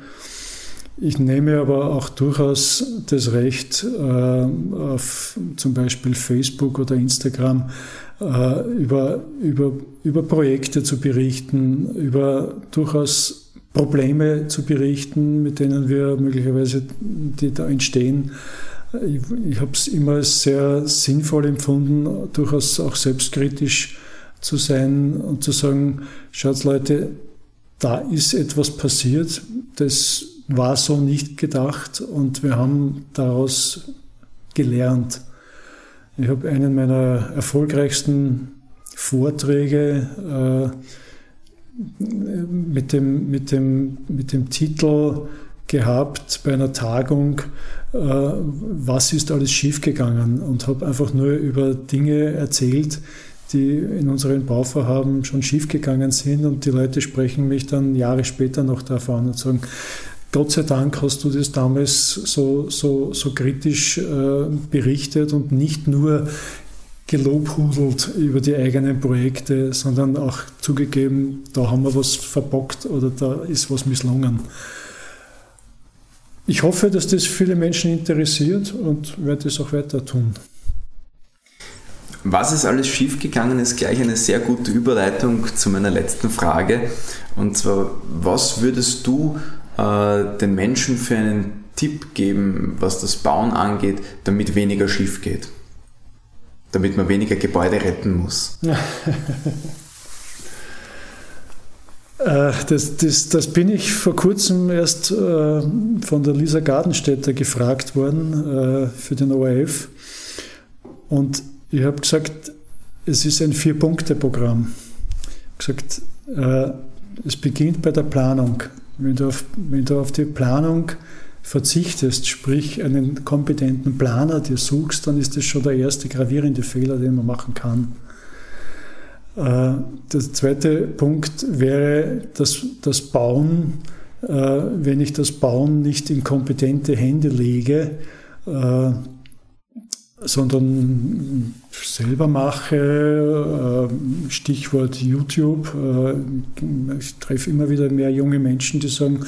Ich nehme aber auch durchaus das Recht, äh, auf zum Beispiel Facebook oder Instagram äh, über, über, über Projekte zu berichten, über durchaus Probleme zu berichten, mit denen wir möglicherweise, die da entstehen. Ich, ich habe es immer sehr sinnvoll empfunden, durchaus auch selbstkritisch zu sein und zu sagen, schaut Leute, da ist etwas passiert, das war so nicht gedacht und wir haben daraus gelernt. Ich habe einen meiner erfolgreichsten Vorträge äh, mit, dem, mit, dem, mit dem Titel gehabt bei einer Tagung, äh, was ist alles schiefgegangen und habe einfach nur über Dinge erzählt, die in unseren Bauvorhaben schon schiefgegangen sind und die Leute sprechen mich dann Jahre später noch davon und sagen, Gott sei Dank hast du das damals so, so, so kritisch äh, berichtet und nicht nur gelobhudelt über die eigenen Projekte, sondern auch zugegeben, da haben wir was verbockt oder da ist was misslungen. ich hoffe, dass das viele Menschen interessiert und werde es auch weiter tun.
Was ist alles schiefgegangen, ist gleich eine sehr gute Überleitung zu meiner letzten Frage. Und zwar, was würdest du äh, den Menschen für einen Tipp geben, was das Bauen angeht, damit weniger schief geht? Damit man weniger Gebäude retten muss?
Äh, das, das, das, bin ich vor kurzem erst äh, von der Lisa Gardenstädter gefragt worden für den ORF. Und ich habe gesagt, es ist ein Vier-Punkte-Programm. gesagt, es beginnt bei der Planung. Wenn du, auf, wenn du auf die Planung verzichtest, sprich einen kompetenten Planer dir suchst, dann ist das schon der erste gravierende Fehler, den man machen kann. Äh, der zweite Punkt wäre das, das Bauen. Äh, wenn ich das Bauen nicht in kompetente Hände lege, äh, sondern selber mache, Stichwort YouTube. Ich treffe immer wieder mehr junge Menschen, die sagen,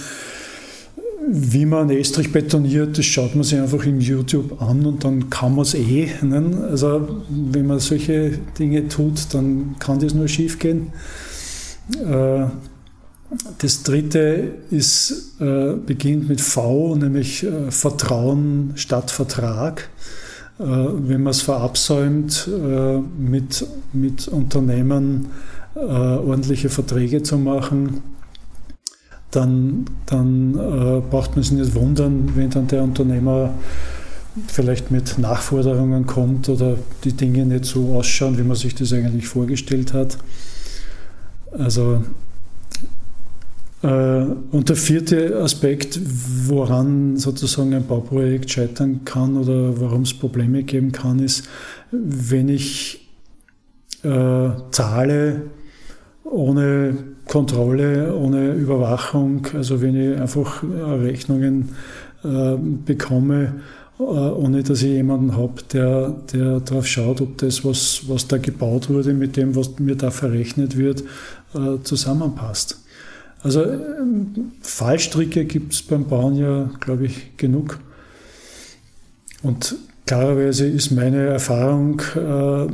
wie man Estrich betoniert, das schaut man sich einfach im YouTube an und dann kann man es eh. Ne? Also wenn man solche Dinge tut, dann kann das nur schief gehen. Äh, das dritte ist, äh, beginnt mit V, nämlich äh, Vertrauen statt Vertrag. Wenn man es verabsäumt, mit, mit Unternehmen ordentliche Verträge zu machen, dann, dann äh, braucht man sich nicht wundern, wenn dann der Unternehmer vielleicht mit Nachforderungen kommt oder die Dinge nicht so ausschauen, wie man sich das eigentlich vorgestellt hat. Also äh, und der vierte Aspekt, woran sozusagen ein Bauprojekt scheitern kann oder warum es Probleme geben kann, ist, wenn ich äh, zahle ohne Kontrolle, ohne Überwachung. Also wenn ich einfach Rechnungen äh, bekomme, äh, ohne dass ich jemanden habe, der, der darauf schaut, ob das, was, was da gebaut wurde, mit dem, was mir da verrechnet wird, äh, zusammenpasst. Also äh, Fallstricke gibt es beim Bauen ja, glaube ich, genug. Und klarerweise ist meine Erfahrung, äh,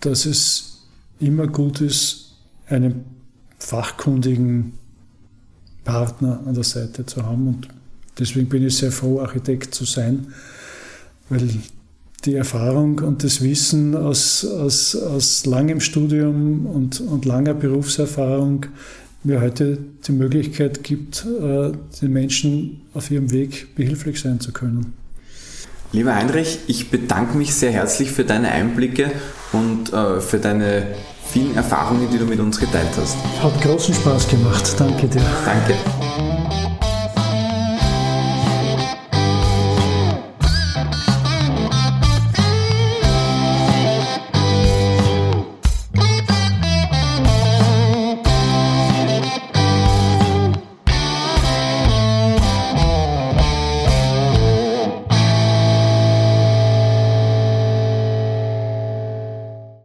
dass es immer gut ist, einen fachkundigen Partner an der Seite zu haben. Und deswegen bin ich sehr froh, Architekt zu sein, weil die Erfahrung und das Wissen aus, aus, aus langem Studium und, und langer Berufserfahrung mir heute die Möglichkeit gibt, äh, den Menschen auf ihrem Weg behilflich sein zu können.
Lieber Heinrich, ich bedanke mich sehr herzlich für deine Einblicke und äh, für deine vielen Erfahrungen, die du mit uns geteilt hast.
Hat großen Spaß gemacht. Danke dir.
Danke.